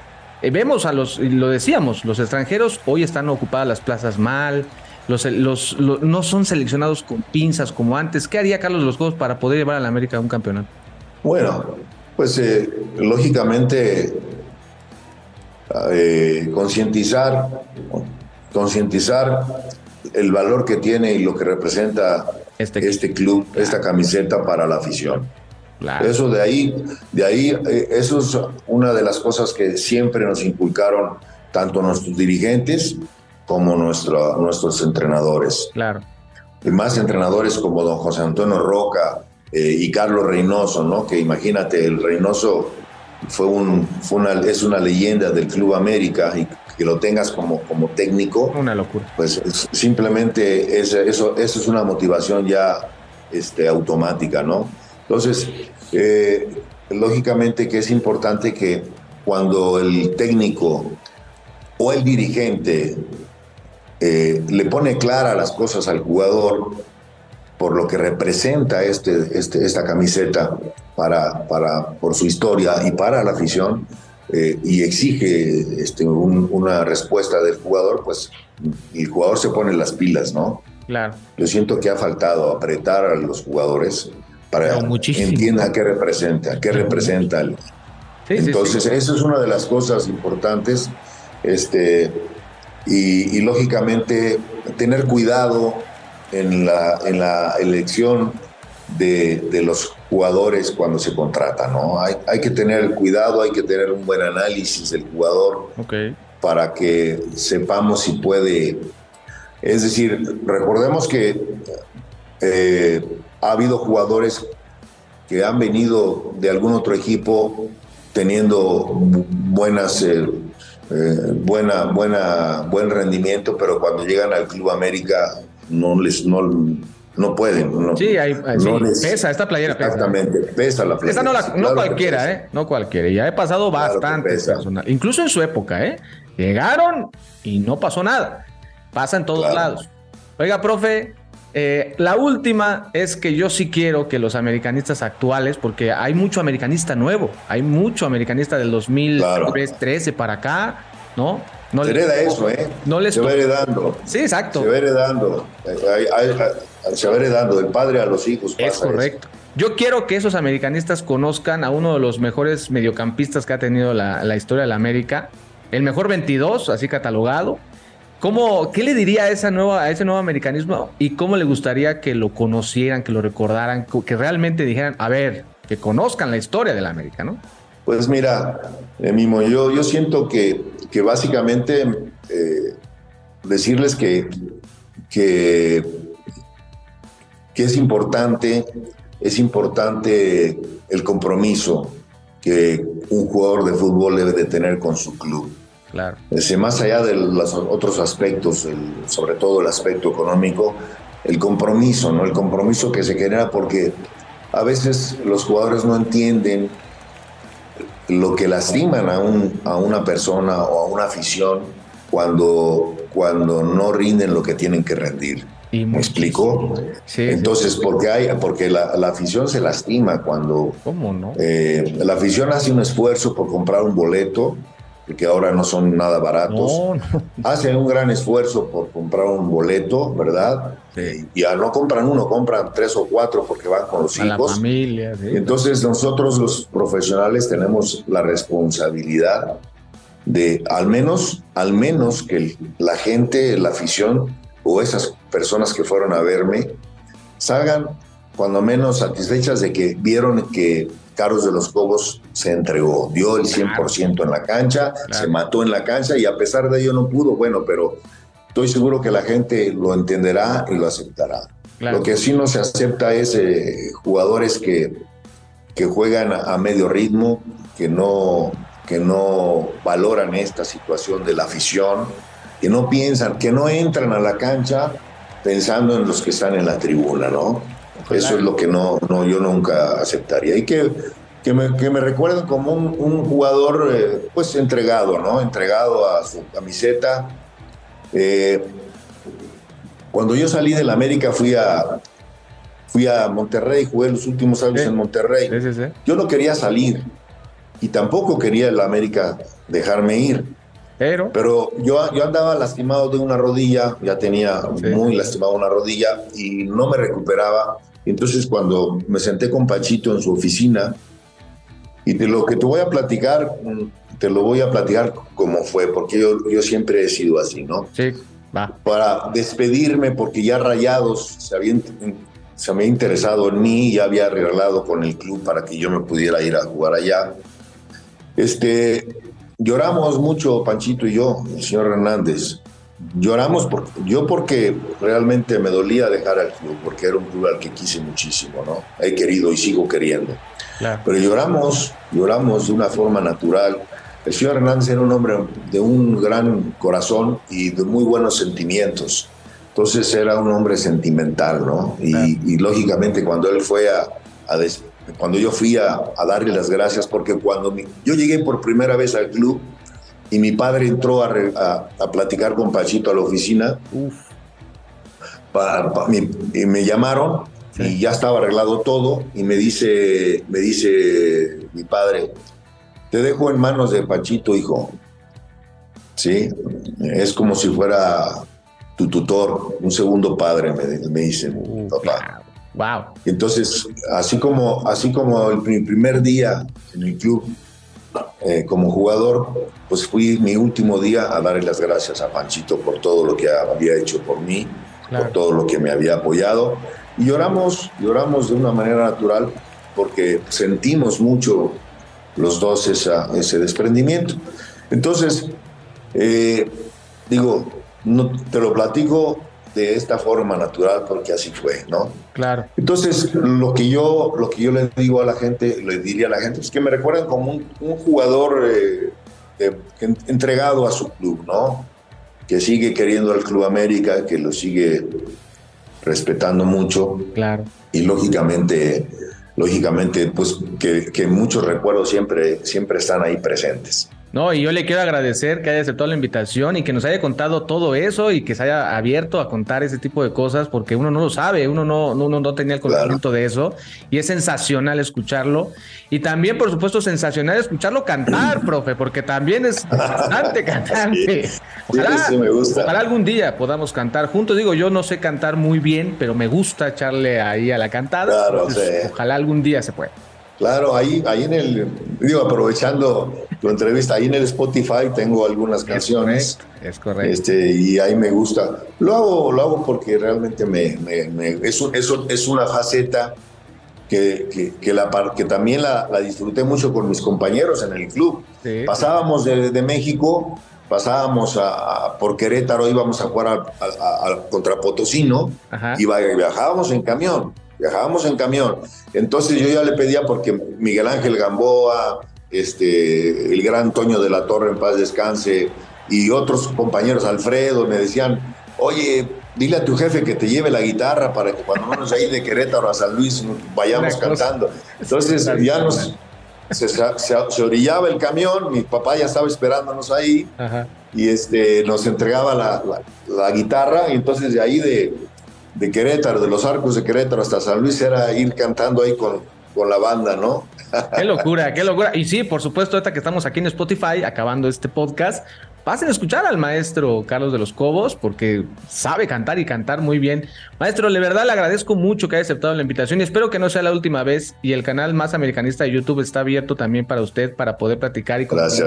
eh, vemos a los, y lo decíamos, los extranjeros hoy están ocupadas las plazas mal, los, los, no son seleccionados con pinzas como antes. ¿Qué haría Carlos Los Juegos para poder llevar a la América a un campeonato? Bueno, pues eh, lógicamente eh, concientizar, concientizar el valor que tiene y lo que representa este, este club, esta camiseta para la afición. Eso de ahí, de ahí, eh, eso es una de las cosas que siempre nos inculcaron tanto nuestros dirigentes como nuestro, nuestros entrenadores. Claro. Y más entrenadores como don José Antonio Roca eh, y Carlos Reynoso, ¿no? Que imagínate, el Reynoso fue un, fue una, es una leyenda del Club América y que lo tengas como, como técnico. Una locura. Pues simplemente es, eso, eso es una motivación ya este, automática, ¿no? Entonces, eh, lógicamente que es importante que cuando el técnico o el dirigente eh, le pone claras las cosas al jugador por lo que representa este, este, esta camiseta para, para, por su historia y para la afición, eh, y exige este, una respuesta del jugador, pues el jugador se pone las pilas, ¿no? Claro. Yo siento que ha faltado apretar a los jugadores para que entiendan qué representa, qué representa. El... Entonces, eso es una de las cosas importantes. Este, y, lógicamente tener cuidado en la, en la elección de, de, los jugadores cuando se contrata, ¿no? Hay, hay que tener cuidado, hay que tener un buen análisis del jugador para que sepamos si puede. Es decir, recordemos que eh, ha habido jugadores que han venido de algún otro equipo teniendo buenas, eh, eh, buena, buena, buen rendimiento, pero cuando llegan al Club América no les no, no pueden. sí, hay, pesa, esta playera. Exactamente, pesa la playera. Esta no, cualquiera, ¿eh? No cualquiera. Ya he pasado bastante Incluso en su época, ¿eh? Llegaron y no pasó nada. Pasa en todos lados. Oiga, profe, eh, la última es que yo sí quiero que los americanistas actuales, porque hay mucho americanista nuevo, hay mucho americanista del 2013 para acá, ¿no? No se hereda eso, ¿eh? No les se va heredando. Sí, exacto. Se va heredando. se va heredando del padre a los hijos. es correcto. Yo quiero que esos americanistas conozcan a uno de los mejores mediocampistas que ha tenido la, la historia de la América. El mejor 22, así catalogado ¿Cómo, ¿Qué le diría a, esa nueva, a ese nuevo americanismo y cómo le gustaría que lo conocieran, que lo recordaran, que realmente dijeran, a ver, que conozcan la historia de la América, ¿no? Pues mira, eh, Mimo, yo, yo siento que, que básicamente eh, decirles que, que, que es importante, es importante el compromiso que un jugador de fútbol debe de tener con su club Claro. más allá de los otros aspectos, sobre todo el aspecto económico, el compromiso, ¿no? El compromiso que se genera porque a veces los jugadores no entienden lo que lastiman a, un, a una persona o a una afición cuando, cuando no rinden lo que tienen que rendir. ¿Me explico? Sí, Entonces, porque hay, porque la, afición se lastima cuando ¿Cómo no? Eh, la afición hace un esfuerzo por comprar un boleto que ahora no son nada baratos, hacen un gran esfuerzo por comprar un boleto, ¿verdad? Y ya no compran uno, compran tres o cuatro porque van con los hijos. La familia, Entonces nosotros los profesionales tenemos la responsabilidad de al menos, al menos que la gente, la afición o esas personas que fueron a verme salgan cuando menos satisfechas de que vieron que Carlos de los Cobos se entregó, dio el 100% en la cancha, se mató en la cancha y a pesar de ello no pudo, bueno, pero estoy seguro que la gente lo entenderá y lo aceptará. Lo que sí no se acepta es eh, jugadores que, que juegan a, medio ritmo, que no, que no valoran esta situación de la afición, que no piensan, que no entran a la cancha pensando en los que están en la tribuna, ¿no? Eso es lo que no, no yo nunca aceptaría. Y que, que, me, que me recuerden como un, jugador eh, pues entregado, ¿no? Entregado a su camiseta. Eh, cuando yo salí de la América fui a, fui a Monterrey, jugué los últimos años en Monterrey. yo no quería salir y tampoco quería el América dejarme ir. Pero, Pero yo, yo andaba lastimado de una rodilla, ya tenía muy lastimado una rodilla y no me recuperaba. Entonces cuando me senté con Pachito en su oficina, y de lo que te voy a platicar, te lo voy a platicar como fue, porque yo, yo siempre he sido así, ¿no? Sí, va. Para despedirme, porque ya Rayados se había, se había interesado en mí, ya había arreglado con el club para que yo me pudiera ir a jugar allá. Este, lloramos mucho, Panchito y yo, el señor Hernández, lloramos por, yo porque realmente me dolía dejar al club, porque era un club al que quise muchísimo, ¿no? He querido y sigo queriendo. Pero lloramos, lloramos de una forma natural. El señor Hernández era un hombre de un gran corazón y de muy buenos sentimientos. Entonces era un hombre sentimental, ¿no? Y, lógicamente cuando él fue a, cuando yo fui a, darle las gracias, porque cuando yo llegué por primera vez al club y mi padre entró a, platicar con Pachito a la oficina, y me llamaron y ya estaba arreglado todo y me dice, me dice mi padre, te dejo en manos de Pachito, hijo. Sí, es como si fuera tu tutor, un segundo padre, me, dice mi papá. Wow. Entonces, así como, así como el, primer día en el club eh, como jugador, pues fui mi último día a darle las gracias a Panchito por todo lo que había hecho por mí, por todo lo que me había apoyado. Y lloramos, lloramos de una manera natural porque sentimos mucho los dos esa, ese desprendimiento. Entonces, eh, digo, no, te lo platico de esta forma natural porque así fue, ¿no? Claro. Entonces, lo que yo, lo que yo le digo a la gente, le diría a la gente, es que me recuerden como un, jugador eh, entregado a su club, ¿no? Que sigue queriendo al Club América, que lo sigue respetando mucho. Claro. Y lógicamente, lógicamente, pues que, que muchos recuerdos siempre, siempre están ahí presentes. No, y yo le quiero agradecer que haya aceptado la invitación y que nos haya contado todo eso y que se haya abierto a contar ese tipo de cosas porque uno no lo sabe, uno no, uno no tenía el conocimiento de eso y es sensacional escucharlo. Y también, por supuesto, sensacional escucharlo cantar, <clears throat> profe, porque también es bastante <laughs> cantante. Ojalá, sí, me gusta. ojalá algún día podamos cantar juntos. Digo, yo no sé cantar muy bien, pero me gusta echarle ahí a la cantada. Claro, sí. Ojalá algún día se pueda. Claro, ahí, ahí en el, digo, aprovechando tu entrevista, ahí en el Spotify tengo algunas canciones. es correcto. Este, y ahí me gusta. Lo hago, lo hago porque realmente me, me, es, es, una faceta que, que, la, que también la, la, disfruté mucho con mis compañeros en el club. Pasábamos de, México, pasábamos a, por Querétaro, íbamos a jugar a, contra Potosino y viajábamos en camión viajábamos en camión. Entonces yo ya le pedía porque Miguel Ángel Gamboa, este, el gran Toño de la Torre en paz descanse y otros compañeros, Alfredo, me decían, oye, dile a tu jefe que te lleve la guitarra para que cuando vamos ahí de Querétaro a San Luis vayamos cantando. Entonces ya nos, se, orillaba el camión, mi papá ya estaba esperándonos ahí y este, nos entregaba la, la, guitarra y entonces de ahí de, de Querétaro, de los arcos de Querétaro hasta San Luis, era ir cantando ahí con, con la banda, ¿no? <laughs> Qué locura, qué locura. Y sí, por supuesto, ahorita que estamos aquí en Spotify, acabando este podcast, pasen a escuchar al maestro Carlos de los Cobos, porque sabe cantar y cantar muy bien. Maestro, de verdad le agradezco mucho que haya aceptado la invitación y espero que no sea la última vez. Y el canal más americanista de YouTube está abierto también para usted, para poder platicar y Gracias,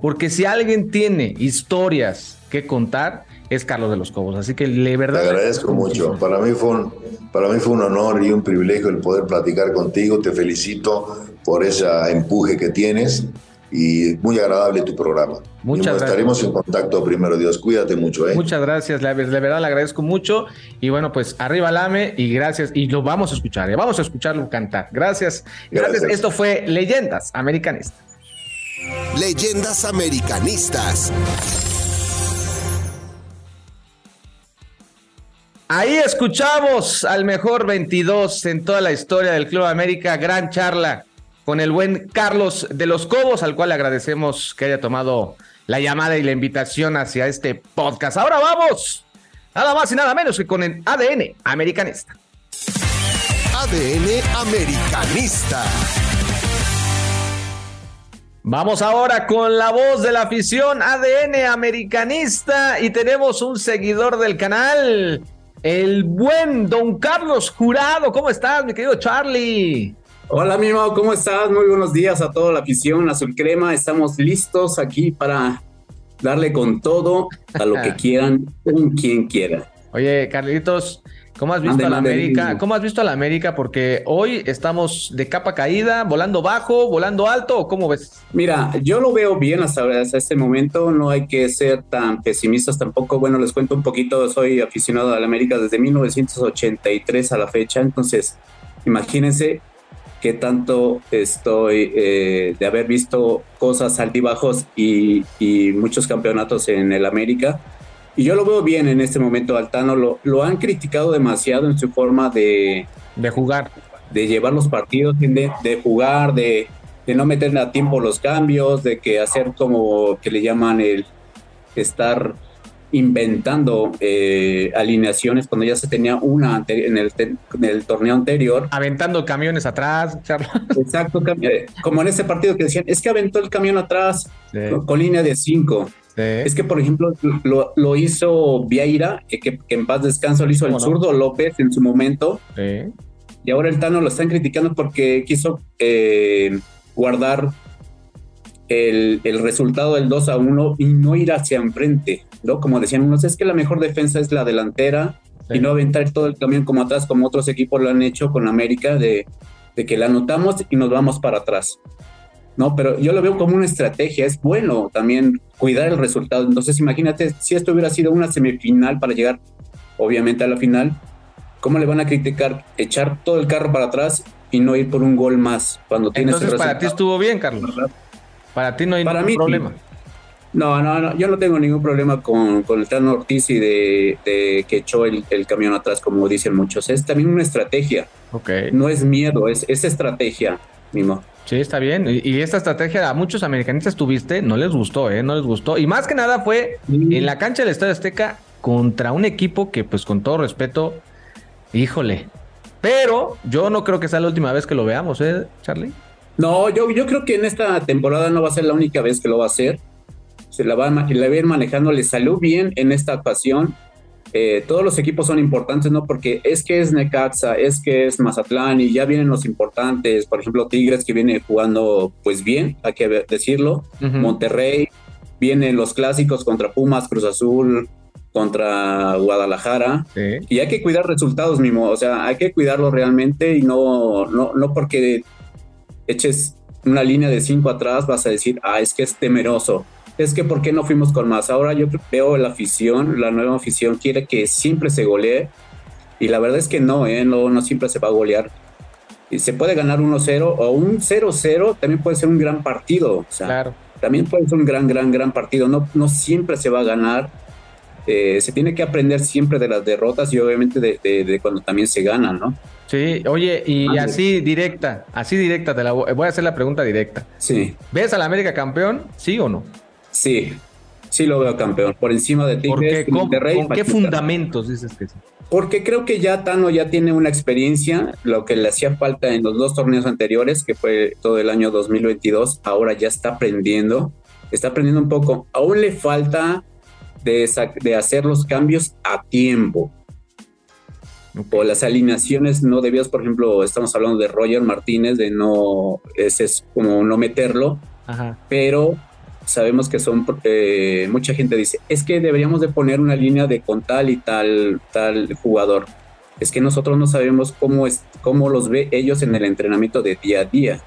Porque si alguien tiene historias que contar, es Carlos de los Cobos. Así que de verdad. Te agradezco mucho. Para mí, fue un, para mí fue un honor y un privilegio el poder platicar contigo. Te felicito por ese empuje que tienes y muy agradable tu programa. Muchas gracias. Estaremos en contacto primero, Dios. Cuídate mucho. ¿eh? Muchas gracias, de verdad le agradezco mucho. Y bueno, pues arriba Lame y gracias. Y lo vamos a escuchar, ¿eh? vamos a escucharlo cantar. Gracias. gracias. Esto fue Leyendas Americanistas. Leyendas Americanistas. Ahí escuchamos al mejor 22 en toda la historia del Club América, gran charla con el buen Carlos de los Cobos, al cual le agradecemos que haya tomado la llamada y la invitación hacia este podcast. Ahora vamos, nada más y nada menos que con el ADN americanista. ADN americanista. Vamos ahora con la voz de la afición ADN americanista y tenemos un seguidor del canal el buen don Carlos Jurado. ¿Cómo estás, mi querido Charlie? Hola, mi hermano, ¿cómo estás? Muy buenos días a toda la afición Azul Crema. Estamos listos aquí para darle con todo a lo que <laughs> quieran, con quien quiera. Oye, Carlitos, ¿Cómo has visto a la América? ¿Cómo has visto a la América? Porque hoy estamos de capa caída, volando bajo, volando alto, ¿o cómo ves? Mira, yo lo veo bien hasta, hasta este momento, no hay que ser tan pesimistas tampoco. Bueno, les cuento un poquito, soy aficionado a la América desde 1983 a la fecha, entonces imagínense qué tanto estoy eh, de haber visto cosas altibajos y, y muchos campeonatos en el América. Y yo lo veo bien en este momento, Altano. Lo, lo han criticado demasiado en su forma de, de jugar. De llevar los partidos, de, de jugar, de, de, no meter a tiempo los cambios, de que hacer como que le llaman el estar inventando eh, alineaciones cuando ya se tenía una en, el en el torneo anterior. Aventando camiones atrás, Charla. Exacto, eh, como en ese partido que decían, es que aventó el camión atrás con, línea de cinco es que, por ejemplo, lo, lo hizo Vieira, que, que, en paz descanso lo hizo el zurdo? López en su momento. Sí. Y ahora el Tano lo están criticando porque quiso eh, guardar el, el, resultado del 2 a 1 y no ir hacia enfrente, ¿no? Como decían unos, es que la mejor defensa es la delantera sí. y no aventar todo el camión como atrás, como otros equipos lo han hecho con América, de, de que la anotamos y nos vamos para atrás. ¿No? Pero yo lo veo como una estrategia, es bueno también cuidar el resultado. Entonces, imagínate si esto hubiera sido una semifinal para llegar, obviamente, a la final, ¿cómo le van a criticar echar todo el carro para atrás y no ir por un gol más cuando tienes Entonces, para ti estuvo bien, Carlos. Para ti no hay para ningún mí, problema. No, no, no, yo no tengo ningún problema con, con el Tano Ortiz y de, de que echó el, el, camión atrás, como dicen muchos. Es también una estrategia. Okay. No es miedo, es, es estrategia, Mimo. Sí, está bien. Y, y, esta estrategia a muchos americanistas tuviste, no les gustó, ¿eh? No les gustó. Y más que nada fue en la cancha del Estadio Azteca contra un equipo que, pues con todo respeto, híjole. Pero yo no creo que sea la última vez que lo veamos, ¿eh, Charlie? No, yo, yo creo que en esta temporada no va a ser la única vez que lo va a hacer. Se la va, la va a ir manejando, le salió bien en esta ocasión. Eh, todos los equipos son importantes, ¿no? Porque es que es Necaxa, es que es Mazatlán y ya vienen los importantes, por ejemplo, Tigres que viene jugando pues bien, hay que decirlo, uh -huh. Monterrey, vienen los clásicos contra Pumas, Cruz Azul, contra Guadalajara sí. y hay que cuidar resultados mismo, o sea, hay que cuidarlo realmente y no, no, no porque eches una línea de cinco atrás vas a decir, ah, es que es temeroso, es que ¿por qué no fuimos con más? Ahora yo veo la afición, la nueva afición quiere que siempre se golee y la verdad es que no, ¿eh? no, no siempre se va a golear. Y se puede ganar 1-0 o un 0-0 también puede ser un gran partido. O sea, claro. También puede ser un gran, gran, gran partido. No, no siempre se va a ganar. Eh, se tiene que aprender siempre de las derrotas y obviamente de, de, de cuando también se gana, ¿no? Sí, oye, y ah, así directa, así directa, te la voy, voy a hacer la pregunta directa. Sí. ¿Ves al América campeón? ¿Sí o no? Sí, sí lo veo campeón, por encima de Tigres, ¿Con, Monterrey, ¿con qué fundamentos dices que sí? Porque creo que ya Tano ya tiene una experiencia, lo que le hacía falta en los dos torneos anteriores, que fue todo el año 2022, ahora ya está aprendiendo, está aprendiendo un poco, aún le falta de, de hacer los cambios a tiempo. Okay. O las alineaciones no debidas, por ejemplo, estamos hablando de Roger Martínez, de no, ese es como no meterlo, Ajá. pero sabemos que son eh, mucha gente dice es que deberíamos de poner una línea de con tal y tal tal jugador es que nosotros no sabemos cómo es cómo los ve ellos en el entrenamiento de día a día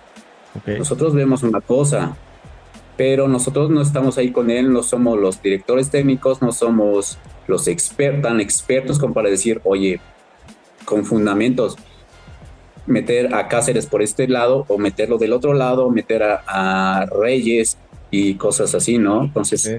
okay. nosotros vemos una cosa pero nosotros no estamos ahí con él no somos los directores técnicos no somos los expertos tan expertos como para decir oye con fundamentos meter a Cáceres por este lado o meterlo del otro lado meter a, a Reyes y cosas así, ¿no? Entonces. Sí.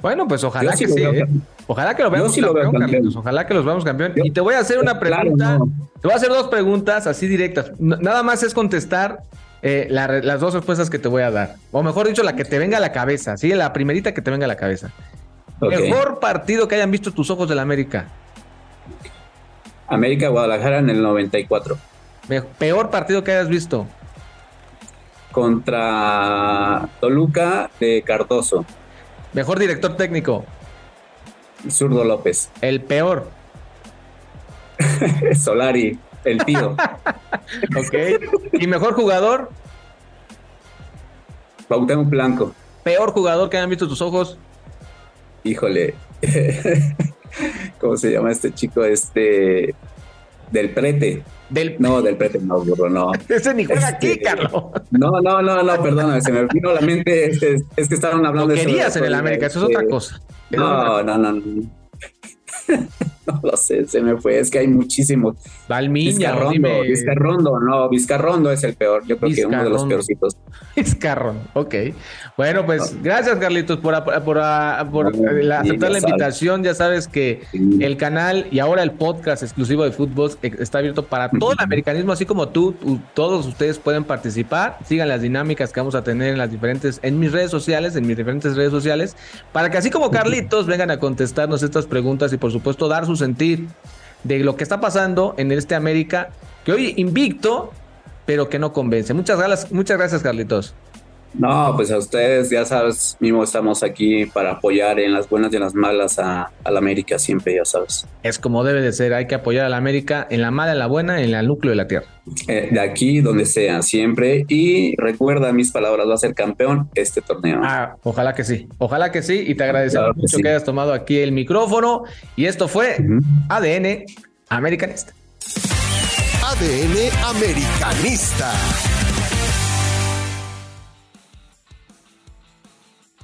Bueno, pues ojalá sí que sí. ¿eh? Ojalá que lo veamos sí campeón, lo campeón. Ojalá que los veamos campeón. Yo, y te voy a hacer una pregunta. Claro, no. Te voy a hacer dos preguntas así directas. Nada más es contestar eh, la, las dos respuestas que te voy a dar. O mejor dicho, la que te venga a la cabeza. Sí, la primerita que te venga a la cabeza. Okay. Mejor partido que hayan visto tus ojos del América. América Guadalajara en el 94. Peor partido que hayas visto contra Toluca de Cardoso. Mejor director técnico. Zurdo López. El peor. <laughs> Solari, el tío. <laughs> ok. ¿Y mejor jugador? Bautemo Blanco. ¿Peor jugador que hayan visto tus ojos? Híjole. <laughs> ¿Cómo se llama este chico? Este. Del prete. Del... No, del prete no, burro, no. <laughs> Ese ni juega este... aquí, Carlos. No, no, no, no, perdóname, se me vino a la mente, es, es, es que estaban hablando Lo de querías en el América, eso es otra cosa. No, no, no, no. <laughs> lo sé, se me fue. Es que hay muchísimos. Valmiña, Vizcarrondo, Vizcarrondo, no, Vizcarrondo es el peor. Yo creo que uno de los peorcitos. <laughs> Vizcarrondo, ok. Bueno, pues gracias, Carlitos, por, por, aceptar la invitación. Ya sabes que el canal y ahora el podcast exclusivo de fútbol está abierto para todo el americanismo, así como tú, todos ustedes pueden participar. Sigan las dinámicas que vamos a tener en las diferentes, en mis redes sociales, en mis diferentes redes sociales, para que así como Carlitos vengan a contestarnos estas preguntas y por supuesto dar su sentir de lo que está pasando en este América, que hoy invicto, pero que no convence. Muchas gracias, muchas gracias, Carlitos. No, pues a ustedes, ya sabes, mismo estamos aquí para apoyar en las buenas y en las malas a, la América, siempre, ya sabes. Es como debe de ser, hay que apoyar a la América en la mala, en la buena, en el núcleo de la tierra. Eh, de aquí, donde sea, siempre. Y recuerda mis palabras, va a ser campeón este torneo. Ah, ojalá que sí, ojalá que sí. Y te agradecemos mucho que hayas tomado aquí el micrófono. Y esto fue ADN Americanista. ADN Americanista.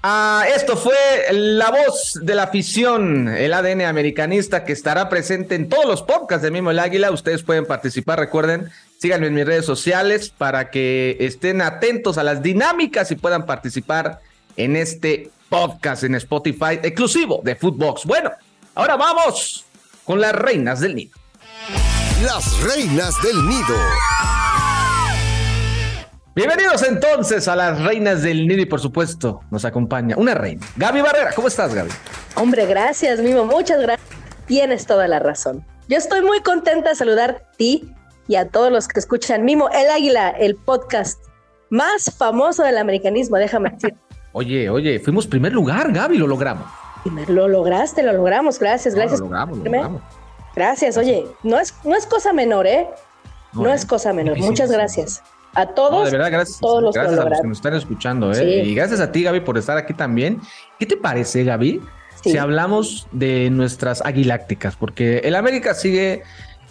Ah, esto fue la voz de la afición, el ADN americanista que estará presente en todos los podcasts de Mimo el Águila. Ustedes pueden participar, recuerden, síganme en mis redes sociales para que estén atentos a las dinámicas y puedan participar en este podcast en Spotify exclusivo de Footbox. Bueno, ahora vamos con las reinas del nido. Las reinas del nido. Bienvenidos entonces a las reinas del nido y por supuesto nos acompaña una reina. Gaby Barrera, ¿cómo estás Gaby? Hombre, gracias Mimo, muchas gracias. Tienes toda la razón. Yo estoy muy contenta de saludar a ti y a todos los que escuchan Mimo El Águila, el podcast más famoso del americanismo, déjame decir. <laughs> Oye, oye, fuimos primer lugar, Gaby, lo logramos. Lo lograste, lo logramos, gracias, gracias. lo logramos, lo logramos. Gracias, oye, no es, no es cosa menor, ¿eh? No, es cosa menor. Muchas gracias. A todos. de verdad, gracias. Todos los gracias a los que nos están escuchando, ¿eh? Y gracias a ti, Gaby, por estar aquí también. ¿Qué te parece, Gaby? Si hablamos de nuestras aguilácticas, porque el América sigue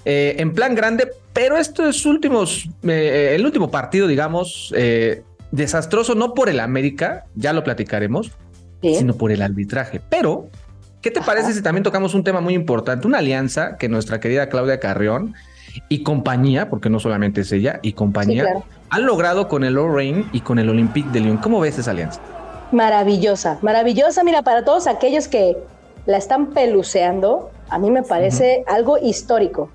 eh, en plan grande, pero estos últimos, eh, el último partido, digamos, eh, desastroso, no por el América, ya lo platicaremos, sino por el arbitraje. Pero, ¿qué te parece si también tocamos un tema muy importante? Una alianza que nuestra querida Claudia Carrión y compañía, porque no solamente es ella, y compañía, han logrado con el Lorraine y con el Olympique de Lyon. ¿Cómo ves esa alianza? Maravillosa, maravillosa. Mira, para todos aquellos que la están peluceando, a mí me parece algo histórico.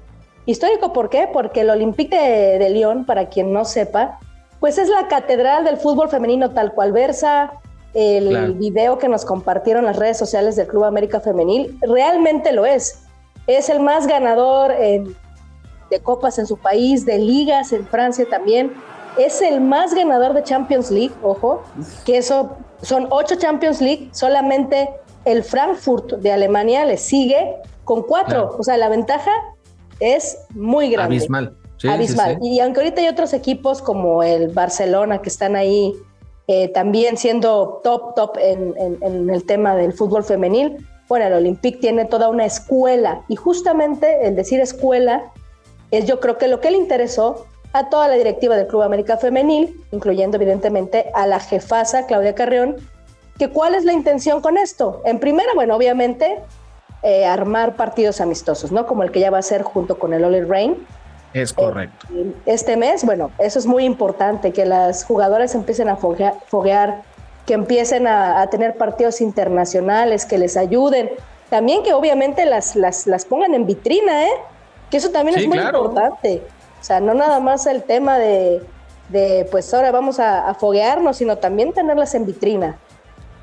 Histórico, ¿por qué? Porque el Olympique de, Lyon, para quien no sepa, pues es la catedral del fútbol femenino tal cual versa. El video que nos compartieron las redes sociales del Club América Femenil realmente lo es. Es el más ganador en de copas en su país, de ligas en Francia también. Es el más ganador de Champions League, ojo, que eso son ocho Champions League, solamente el Frankfurt de Alemania le sigue con cuatro. O sea, la ventaja es muy grande. Abismal. Abismal. Y aunque ahorita hay otros equipos como el Barcelona que están ahí eh, también siendo top, top en, en, el tema del fútbol femenil, bueno, el Olympique tiene toda una escuela y justamente el decir escuela es yo creo que lo que le interesó a toda la directiva del Club América Femenil, incluyendo evidentemente a la jefasa Claudia Carrión, que cuál es la intención con esto. En primera, bueno, obviamente eh, armar partidos amistosos, ¿no? Como el que ya va a ser junto con el Oli Rain. Es correcto. Eh, este mes, bueno, eso es muy importante, que las jugadoras empiecen a foguear, que empiecen a, tener partidos internacionales, que les ayuden. También que obviamente las, las, las pongan en vitrina, ¿eh? Que eso también es muy importante. O sea, no nada más el tema de, de pues ahora vamos a, foguearnos, sino también tenerlas en vitrina.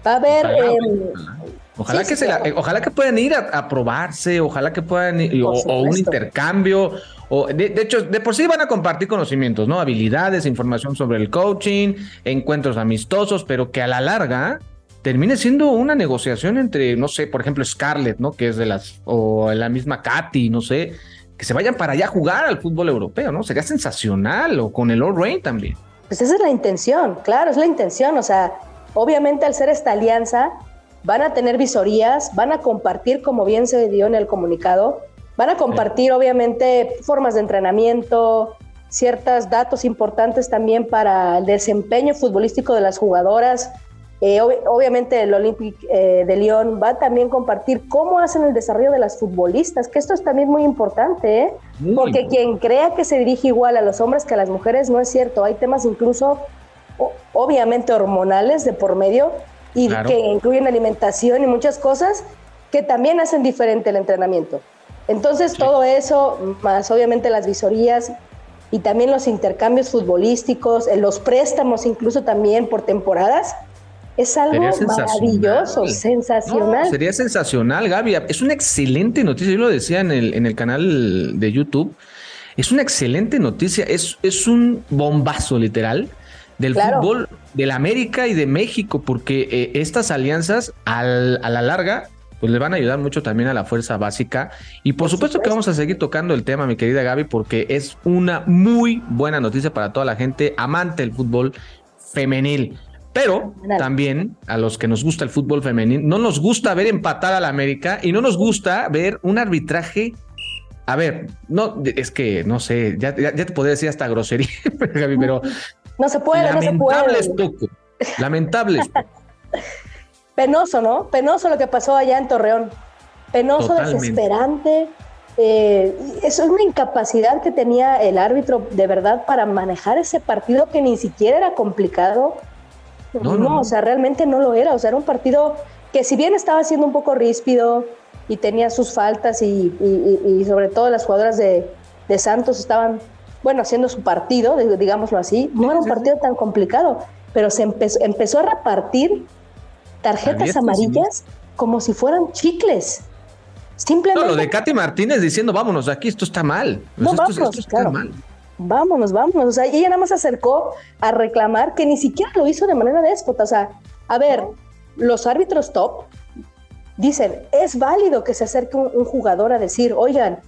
Va a haber... Ojalá, em, que se ojalá que puedan ir a, probarse, ojalá que puedan ir, o, un intercambio, o de, de, hecho, de por sí van a compartir conocimientos, ¿no? Habilidades, información sobre el coaching, encuentros amistosos, pero que a la larga termine siendo una negociación entre, no sé, por ejemplo, Scarlett, ¿no? Que es de las, o la misma Katy, no sé, que se vayan para allá a jugar al fútbol europeo, ¿no? Sería sensacional, o con el All Rain también. Pues esa es la intención, claro, es la intención. O sea, obviamente al ser esta alianza, van a tener visorías, van a compartir, como bien se dio en el comunicado, van a compartir obviamente formas de entrenamiento, ciertos datos importantes también para el desempeño futbolístico de las jugadoras. Eh, obviamente el Olympique eh, de Lyon va también a compartir cómo hacen el desarrollo de las futbolistas, que esto es también muy importante, ¿eh? porque quien crea que se dirige igual a los hombres que a las mujeres no es cierto. Hay temas incluso, obviamente, hormonales de por medio y que incluyen alimentación y muchas cosas que también hacen diferente el entrenamiento. Entonces, todo eso, más obviamente las visorías y también los intercambios futbolísticos, los préstamos incluso también por temporadas, es algo maravilloso, sensacional. sería sensacional, Gaby. Es una excelente noticia. Yo lo decía en el, en el canal de YouTube. Es una excelente noticia. Es, es un bombazo, literal, del fútbol de la América y de México, porque eh, estas alianzas a la larga pues le van a ayudar mucho también a la fuerza básica. Y por, supuesto, que vamos a seguir tocando el tema, mi querida Gaby, porque es una muy buena noticia para toda la gente amante del fútbol femenil. Pero también a los que nos gusta el fútbol femenino, no nos gusta ver empatar a la América y no nos gusta ver un arbitraje. A ver, no, es que no sé, ya, te podría decir hasta grosería, <laughs> pero. No se puede, no se puede. Es poco, lamentable es poco. <laughs> Penoso, ¿no? Penoso lo que pasó allá en Torreón. Penoso, desesperante. Eh, eso es una incapacidad que tenía el árbitro de verdad para manejar ese partido que ni siquiera era complicado no, o sea, realmente no lo era. O sea, era un partido que si bien estaba siendo un poco ríspido y tenía sus faltas y, sobre todo las jugadoras de, Santos estaban, bueno, haciendo su partido, digámoslo así, no era un partido tan complicado, pero se empezó, empezó a repartir tarjetas amarillas como si fueran chicles. Simplemente. No, lo de Katy Martínez diciendo, vámonos, aquí esto está mal. No, esto, está mal vámonos, vámonos. O sea, y ella nada más se acercó a reclamar que ni siquiera lo hizo de manera déspota. O sea, a ver, los árbitros top dicen, es válido que se acerque un, jugador a decir, oigan,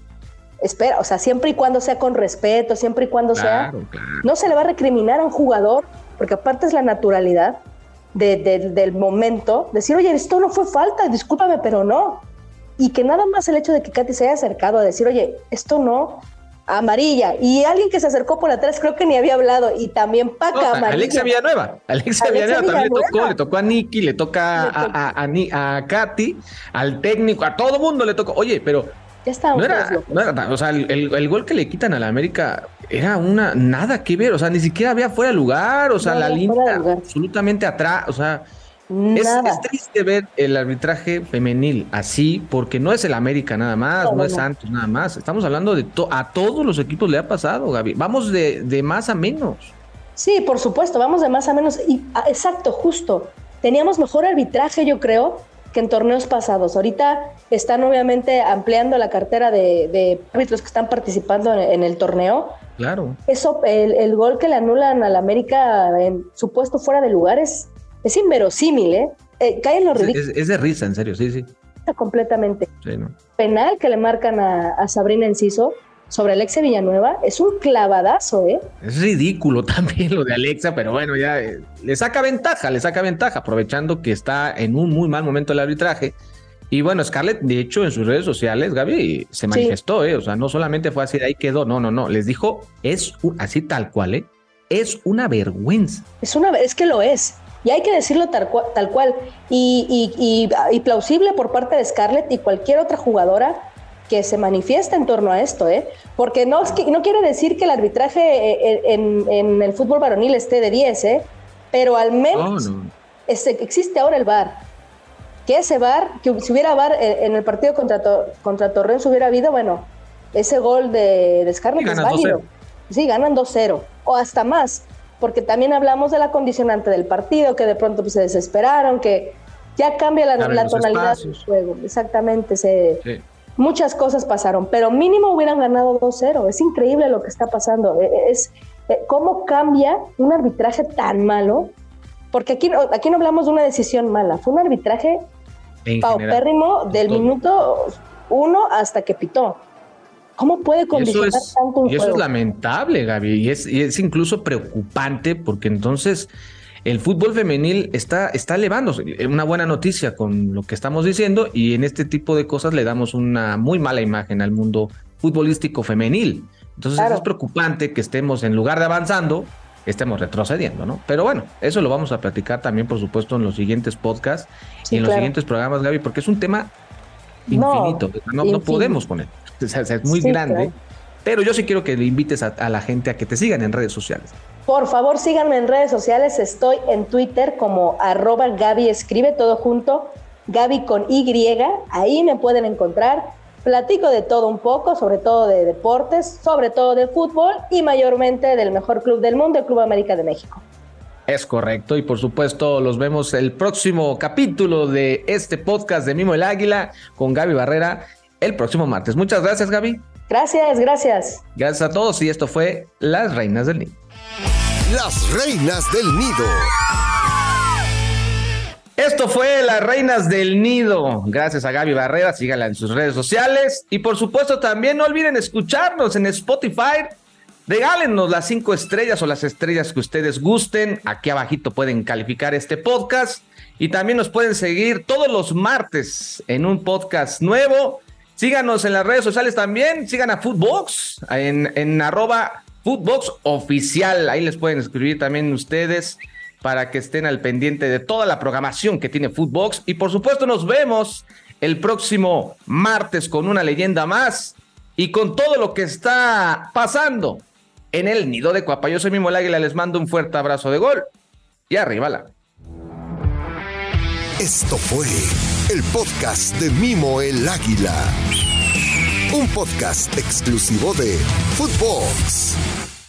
espera, o sea, siempre y cuando sea con respeto, siempre y cuando sea, no se le va a recriminar a un jugador, porque aparte es la naturalidad del momento, decir, oye, esto no fue falta, discúlpame, pero no. Y que nada más el hecho de que Katy se haya acercado a decir, oye, esto no, amarilla. Y alguien que se acercó por atrás, creo que ni había hablado. Y también Paca amarilla. Alexia Villanueva. Alexia, Villanueva, también le tocó, le tocó a Nicky, le toca a, a, a, Katy, al técnico, a todo mundo le tocó. Oye, pero. Ya está, no era, o sea, el, el, gol que le quitan a la América era una nada que ver, o sea, ni siquiera había fuera de lugar, o sea, la línea absolutamente atrás, o sea, es, triste ver el arbitraje femenil así, porque no es el América nada más, no, es Santos nada más. Estamos hablando de a todos los equipos le ha pasado, Gaby. Vamos de, de, más a menos. Sí, por supuesto, vamos de más a menos. Y ah, exacto, justo. Teníamos mejor arbitraje, yo creo, que en torneos pasados. Ahorita están obviamente ampliando la cartera de, árbitros que están participando en, el torneo. Claro. Eso, el, el, gol que le anulan al América en su puesto fuera de lugares es inverosímil, ¿eh? eh cae en los ridículos. Es, de risa, en serio, sí, sí. Completamente. Sí, ¿no? Penal que le marcan a, Sabrina Enciso sobre Alexa Villanueva es un clavadazo, ¿eh? Es ridículo <laughs> también lo de Alexa, pero bueno, ya eh, le saca ventaja, le saca ventaja, aprovechando que está en un muy mal momento el arbitraje. Y bueno, Scarlett, de hecho, en sus redes sociales, Gaby, se manifestó, ¿eh? O sea, no solamente fue así, ahí quedó, no, no, no. Les dijo, es así tal cual, ¿eh? Es una vergüenza. Es una, es que lo es. Y hay que decirlo tal, cual, Y, plausible por parte de Scarlett y cualquier otra jugadora que se manifiesta en torno a esto, ¿eh? Porque no, es que, no quiere decir que el arbitraje eh, eh, en, el fútbol varonil esté de 10, ¿eh? Pero al menos existe ahora el VAR. Que ese VAR, que si hubiera VAR en el partido contra, contra Torreón, si hubiera habido, bueno, ese gol de, de Scarlett es válido. Sí, ganan 2-0 o hasta más porque también hablamos de la condicionante del partido, que de pronto pues, se desesperaron, que ya cambia la, tonalidad del juego. Exactamente, se, muchas cosas pasaron, pero mínimo hubieran ganado 2-0. Es increíble lo que está pasando. E, e, es, e, cómo cambia un arbitraje tan malo, porque aquí, aquí no hablamos de una decisión mala, fue un arbitraje paupérrimo del minuto uno hasta que pitó. ¿Cómo puede condicionar tanto un y eso es lamentable, Gaby, y es, es incluso preocupante porque entonces el fútbol femenil está, está elevándose. Una buena noticia con lo que estamos diciendo y en este tipo de cosas le damos una muy mala imagen al mundo futbolístico femenil. Entonces es preocupante que estemos en lugar de avanzando, estemos retrocediendo, ¿no? Pero bueno, eso lo vamos a platicar también, por supuesto, en los siguientes podcasts y en los siguientes programas, Gaby, porque es un tema infinito. No, no, podemos poner. O sea, es muy grande. Pero yo sí quiero que le invites a, la gente a que te sigan en redes sociales. Por favor, síganme en redes sociales. Estoy en Twitter como arroba Gaby Escribe, todo junto. Gaby con Y. Ahí me pueden encontrar. Platico de todo un poco, sobre todo de deportes, sobre todo de fútbol y mayormente del mejor club del mundo, el Club América de México. Es correcto, y por supuesto los vemos el próximo capítulo de este podcast de Mimo el Águila con Gaby Barrera el próximo martes. Muchas gracias, Gaby. Gracias, gracias. Gracias a todos y esto fue Las Reinas del Nido. Las Reinas del Nido. Esto fue Las Reinas del Nido. Gracias a Gaby Barrera. Síganla en sus redes sociales. Y por supuesto, también no olviden escucharnos en Spotify. Regálenos las cinco estrellas o las estrellas que ustedes gusten. Aquí abajito pueden calificar este podcast. Y también nos pueden seguir todos los martes en un podcast nuevo. Síganos en las redes sociales también. Sigan a Footbox en, en arroba oficial. Ahí les pueden escribir también ustedes para que estén al pendiente de toda la programación que tiene Footbox. Y por supuesto nos vemos el próximo martes con una leyenda más y con todo lo que está pasando en el nido de Cuapa. Yo soy Mimo el Águila, les mando un fuerte abrazo de gol y arriba la. Esto fue el podcast de Mimo el Águila. Un podcast exclusivo de Footbox.